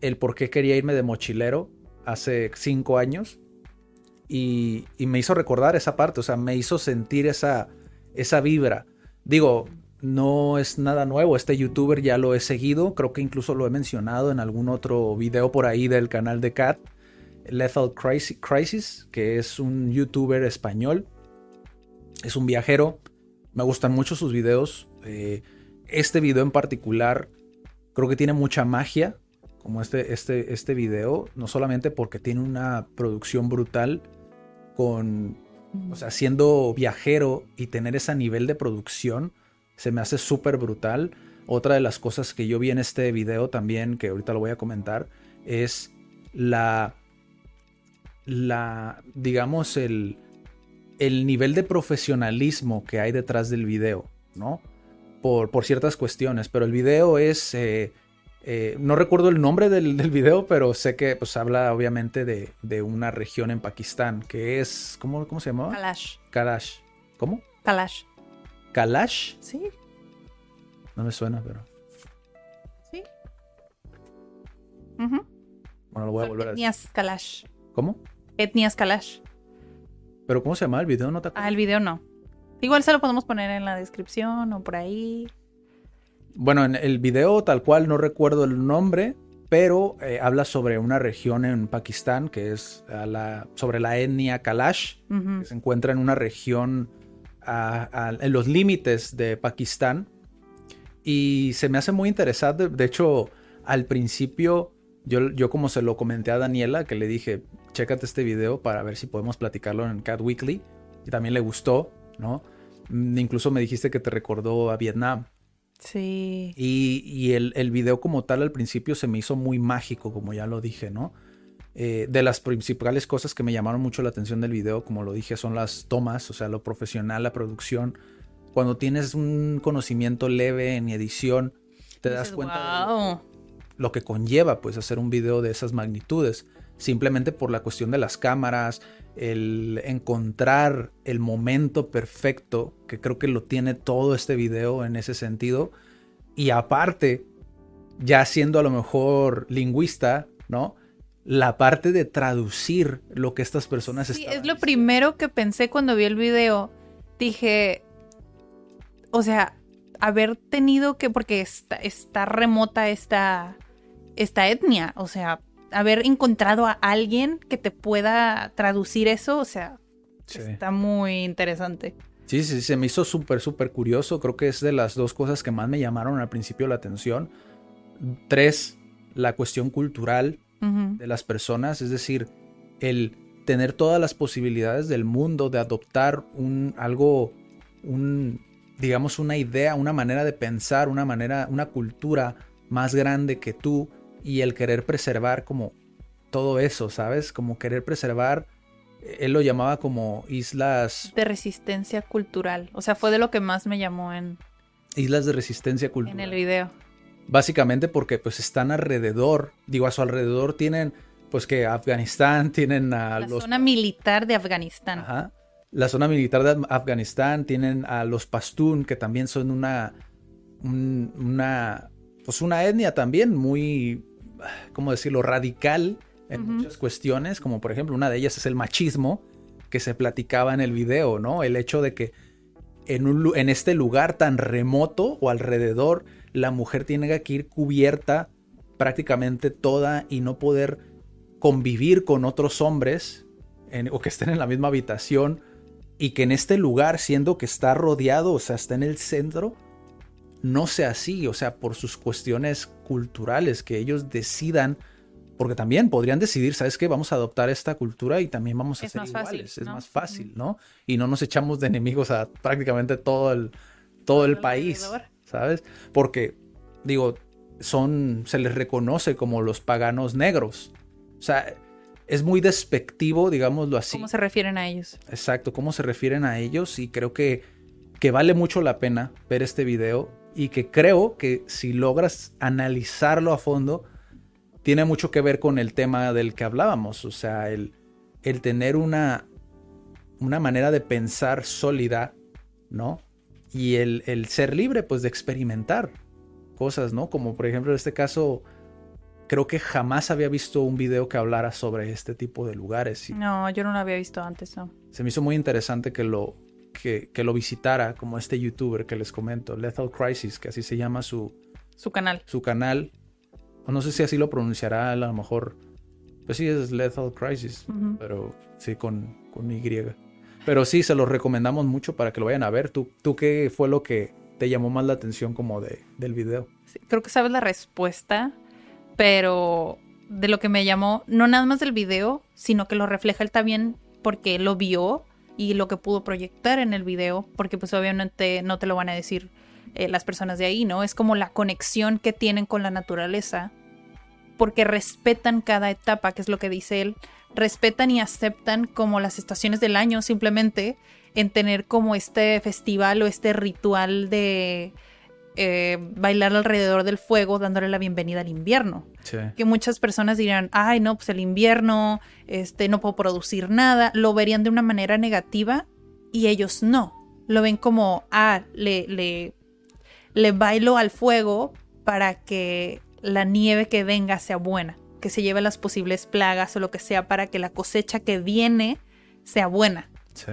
el por qué quería irme de mochilero hace cinco años y, me hizo recordar esa parte, o sea, me hizo sentir esa, esa vibra. Digo, no es nada nuevo, este youtuber ya lo he seguido, creo que incluso lo he mencionado en algún otro video por ahí del canal de Cat, Lethal Crisis, que es un youtuber español, es un viajero, me gustan mucho sus videos, eh, este video en particular creo que tiene mucha magia, como este, este, este video, no solamente porque tiene una producción brutal con, o sea, siendo viajero y tener ese nivel de producción, se me hace súper brutal. Otra de las cosas que yo vi en este video también, que ahorita lo voy a comentar, es la, la digamos, el, el nivel de profesionalismo que hay detrás del video, ¿no? Por, por ciertas cuestiones, pero el video es... Eh, eh, no recuerdo el nombre del, *laughs* del, video, pero sé que pues, habla obviamente de, una región en Pakistán que es. ¿Cómo, cómo se llamaba? Kalash. Kalash. ¿Cómo? Kalash. ¿Kalash? Sí. No me suena, pero. Sí. Bueno, lo voy a volver a decir. Etnias Kalash. ¿Cómo? Etnias Kalash. ¿Pero cómo se llama el video? ¿No te Ah, el video no. Igual se lo podemos poner en la descripción o por ahí. Bueno, en el video tal cual no recuerdo el nombre, pero eh, habla sobre una región en Pakistán que es la, sobre la etnia Kalash, que se encuentra en una región en los límites de Pakistán. Y se me hace muy interesante. De hecho, al principio yo, yo como se lo comenté a Daniela, que le dije, chécate este video para ver si podemos platicarlo en Cat Weekly. Y también le gustó, ¿no? Mm, incluso me dijiste que te recordó a Vietnam. Sí. Y, el, el, video como tal al principio se me hizo muy mágico, como ya lo dije, ¿no? Eh, de las principales cosas que me llamaron mucho la atención del video, como lo dije, son las tomas, o sea, lo profesional, la producción. Cuando tienes un conocimiento leve en edición, te das cuenta de lo que conlleva, pues, hacer un video de esas magnitudes. Simplemente por la cuestión de las cámaras, el encontrar el momento perfecto, que creo que lo tiene todo este video en ese sentido. Y aparte, ya siendo a lo mejor lingüista, ¿no? La parte de traducir lo que estas personas sí, es lo primero que pensé cuando vi el video. Dije, o sea, haber tenido que, porque está, está remota esta, esta etnia, o sea, haber encontrado a alguien que te pueda traducir eso, o sea, está muy interesante. Sí, sí, se me hizo súper, súper curioso. Creo que es de las dos cosas que más me llamaron al principio la atención. Tres, la cuestión cultural de las personas, es decir, el tener todas las posibilidades del mundo de adoptar un algo, un, digamos, una idea, una manera de pensar, una manera, una cultura más grande que tú y el querer preservar como todo eso, ¿sabes? Como querer preservar, él lo llamaba como islas... De resistencia cultural, o sea, fue de lo que más me llamó en... Islas de resistencia cultural. En el video. Básicamente porque pues están alrededor, digo, a su alrededor tienen pues que Afganistán, *laughs* tienen a la zona militar de Afganistán. Ajá. La zona militar de Afganistán, tienen a los Pastún, que también son una, una, pues una etnia también muy ¿cómo decirlo?, radical en muchas cuestiones, como por ejemplo una de ellas es el machismo que se platicaba en el video, ¿no? El hecho de que en, un, en este lugar tan remoto o alrededor la mujer tiene que ir cubierta prácticamente toda y no poder convivir con otros hombres o que estén en la misma habitación y que en este lugar, siendo que está rodeado, o sea, está en el centro, no sea así, o sea, por sus cuestiones culturales, que ellos decidan, porque también podrían decidir, ¿sabes qué? Vamos a adoptar esta cultura y también vamos a ser iguales, es más fácil, ¿no? Y no nos echamos de enemigos a prácticamente todo el, todo el país, ¿sabes? Porque, digo, son, se les reconoce como los paganos negros, o sea, es muy despectivo, digámoslo así. ¿Cómo se refieren a ellos? Exacto, cómo se refieren a ellos y creo que, que vale mucho la pena ver este video y que creo que si logras analizarlo a fondo, tiene mucho que ver con el tema del que hablábamos, o sea, el, el tener una, una manera de pensar sólida, ¿no? Y el, el, ser libre, pues, de experimentar cosas, ¿no? Como por ejemplo en este caso, creo que jamás había visto un video que hablara sobre este tipo de lugares. No, yo no lo había visto antes, ¿no? Se me hizo muy interesante que lo, que, lo visitara, como este youtuber que les comento, Lethal Crisis, que así se llama su, su canal. Su canal. O no sé si así lo pronunciará, a lo mejor. Pues sí, es Lethal Crisis, pero sí con, con Y. Pero sí, se los recomendamos mucho para que lo vayan a ver. ¿Tú, tú qué fue lo que te llamó más la atención como de, del video? creo que sabes la respuesta, pero de lo que me llamó, no nada más del video, sino que lo refleja él también porque lo vio y lo que pudo proyectar en el video, porque pues obviamente no te lo van a decir eh, las personas de ahí, ¿no? Es como la conexión que tienen con la naturaleza, porque respetan cada etapa, que es lo que dice él, respetan y aceptan como las estaciones del año simplemente en tener como este festival o este ritual de eh, bailar alrededor del fuego dándole la bienvenida al invierno. Que muchas personas dirían, ay, no, pues el invierno, este, no puedo producir nada. Lo verían de una manera negativa y ellos no. Lo ven como, ah, le, le, le bailo al fuego para que la nieve que venga sea buena, que se lleve las posibles plagas o lo que sea para que la cosecha que viene sea buena. Sí.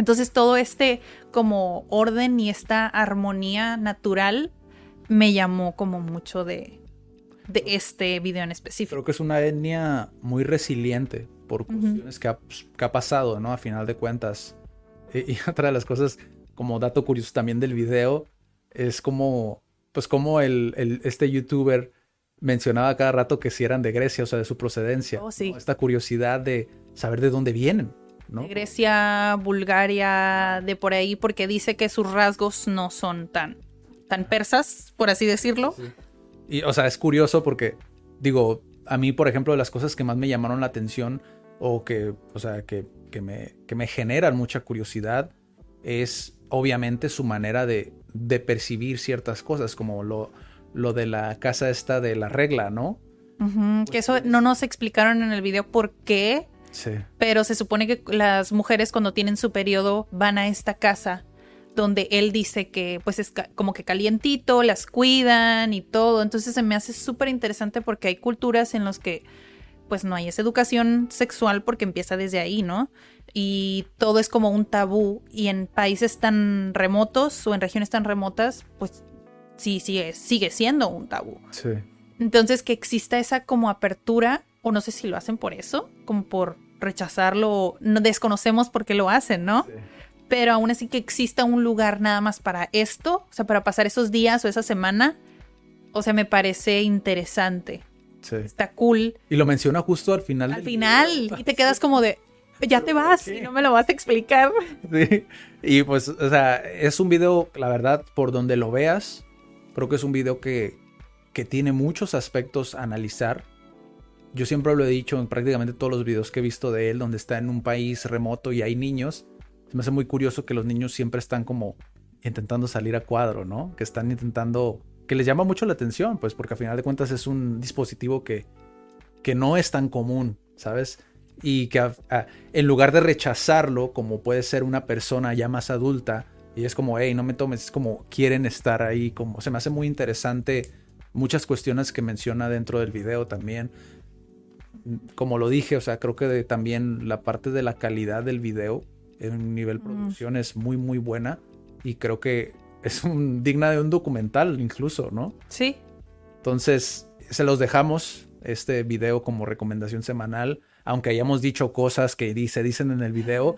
Entonces todo este como orden y esta armonía natural me llamó como mucho de, de este video en específico. Creo que es una etnia muy resiliente por cuestiones que, ha, pues, que, ha, pasado, ¿no? A final de cuentas. Y, *laughs* otra de las cosas, como dato curioso también del video, es como, pues como el, el, este youtuber mencionaba cada rato que si eran de Grecia, o sea, de su procedencia. Oh, sí. Esta curiosidad de saber de dónde vienen, ¿no? De Grecia, Bulgaria, de por ahí, porque dice que sus rasgos no son tan, tan persas, por así decirlo. Y, o sea, es curioso porque, digo, a mí, por ejemplo, de las cosas que más me llamaron la atención o que, o sea, que, que me, que me generan mucha curiosidad es obviamente su manera de, de percibir ciertas cosas, como lo, lo de la casa esta de la regla, ¿no? Que eso no nos explicaron en el video por qué, Sí. pero se supone que las mujeres cuando tienen su periodo van a esta casa donde él dice que pues es como que calientito, las cuidan y todo. Entonces se me hace súper interesante porque hay culturas en las que pues no hay esa educación sexual porque empieza desde ahí, ¿no? Y todo es como un tabú y en países tan remotos o en regiones tan remotas pues sí, sigue, sigue siendo un tabú. Sí. Entonces, que exista esa como apertura, o no sé si lo hacen por eso, como por rechazarlo, no desconocemos por qué lo hacen, ¿no? Sí. Pero aún así que exista un lugar nada más para esto, o sea, para pasar esos días o esa semana, o sea, me parece interesante. Sí. Está cool. Y lo menciona justo al final. Al final, video. y te quedas como de, ya te vas y no me lo vas a explicar. *laughs* Sí. Y pues, o sea, es un video, la verdad, por donde lo veas, creo que es un video que, que tiene muchos aspectos a analizar. Yo siempre lo he dicho en prácticamente todos los videos que he visto de él, donde está en un país remoto y hay niños. Se me hace muy curioso que los niños siempre están como intentando salir a cuadro, ¿no? Que están intentando, que les llama mucho la atención, pues porque al final de cuentas es un dispositivo que, que no es tan común, ¿sabes? Y que a- a- en lugar de rechazarlo, como puede ser una persona ya más adulta, y es como, hey, no me tomes, es como quieren estar ahí, como se me hace muy interesante muchas cuestiones que menciona dentro del video también. Como lo dije, o sea, creo que de- también la parte de la calidad del video en nivel Mm. producción es muy, muy buena y creo que es un, digna de un documental incluso, ¿no? Sí, Entonces, se los dejamos este video como recomendación semanal, aunque hayamos dicho cosas que se dicen en el video.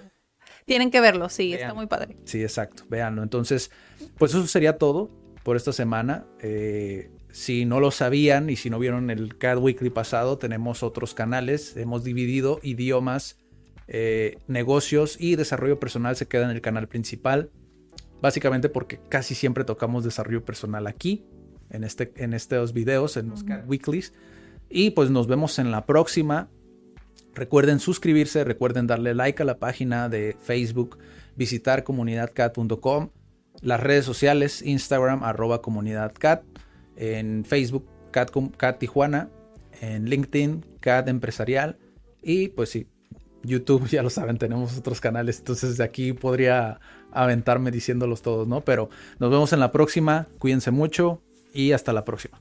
tienen que verlo, sí, está muy padre. Sí, exacto, véanlo. Entonces, pues eso sería todo por esta semana. Eh, si no lo sabían y si no vieron el Cat Weekly pasado, tenemos otros canales. Hemos dividido idiomas, eh, negocios y desarrollo personal se queda en el canal principal. Básicamente porque casi siempre tocamos desarrollo personal aquí, en, este, en estos videos, en los Cat Weeklies. Y pues nos vemos en la próxima. Recuerden suscribirse, recuerden darle like a la página de Facebook, visitar comunidadcat.com, las redes sociales, Instagram, arroba comunidadcat, en Facebook, Cat, Cat Tijuana, en LinkedIn, Cat Empresarial y pues sí, YouTube, *laughs* ya lo saben, tenemos otros canales, entonces de aquí podría aventarme diciéndolos todos, ¿no? Pero nos vemos en la próxima, cuídense mucho y hasta la próxima.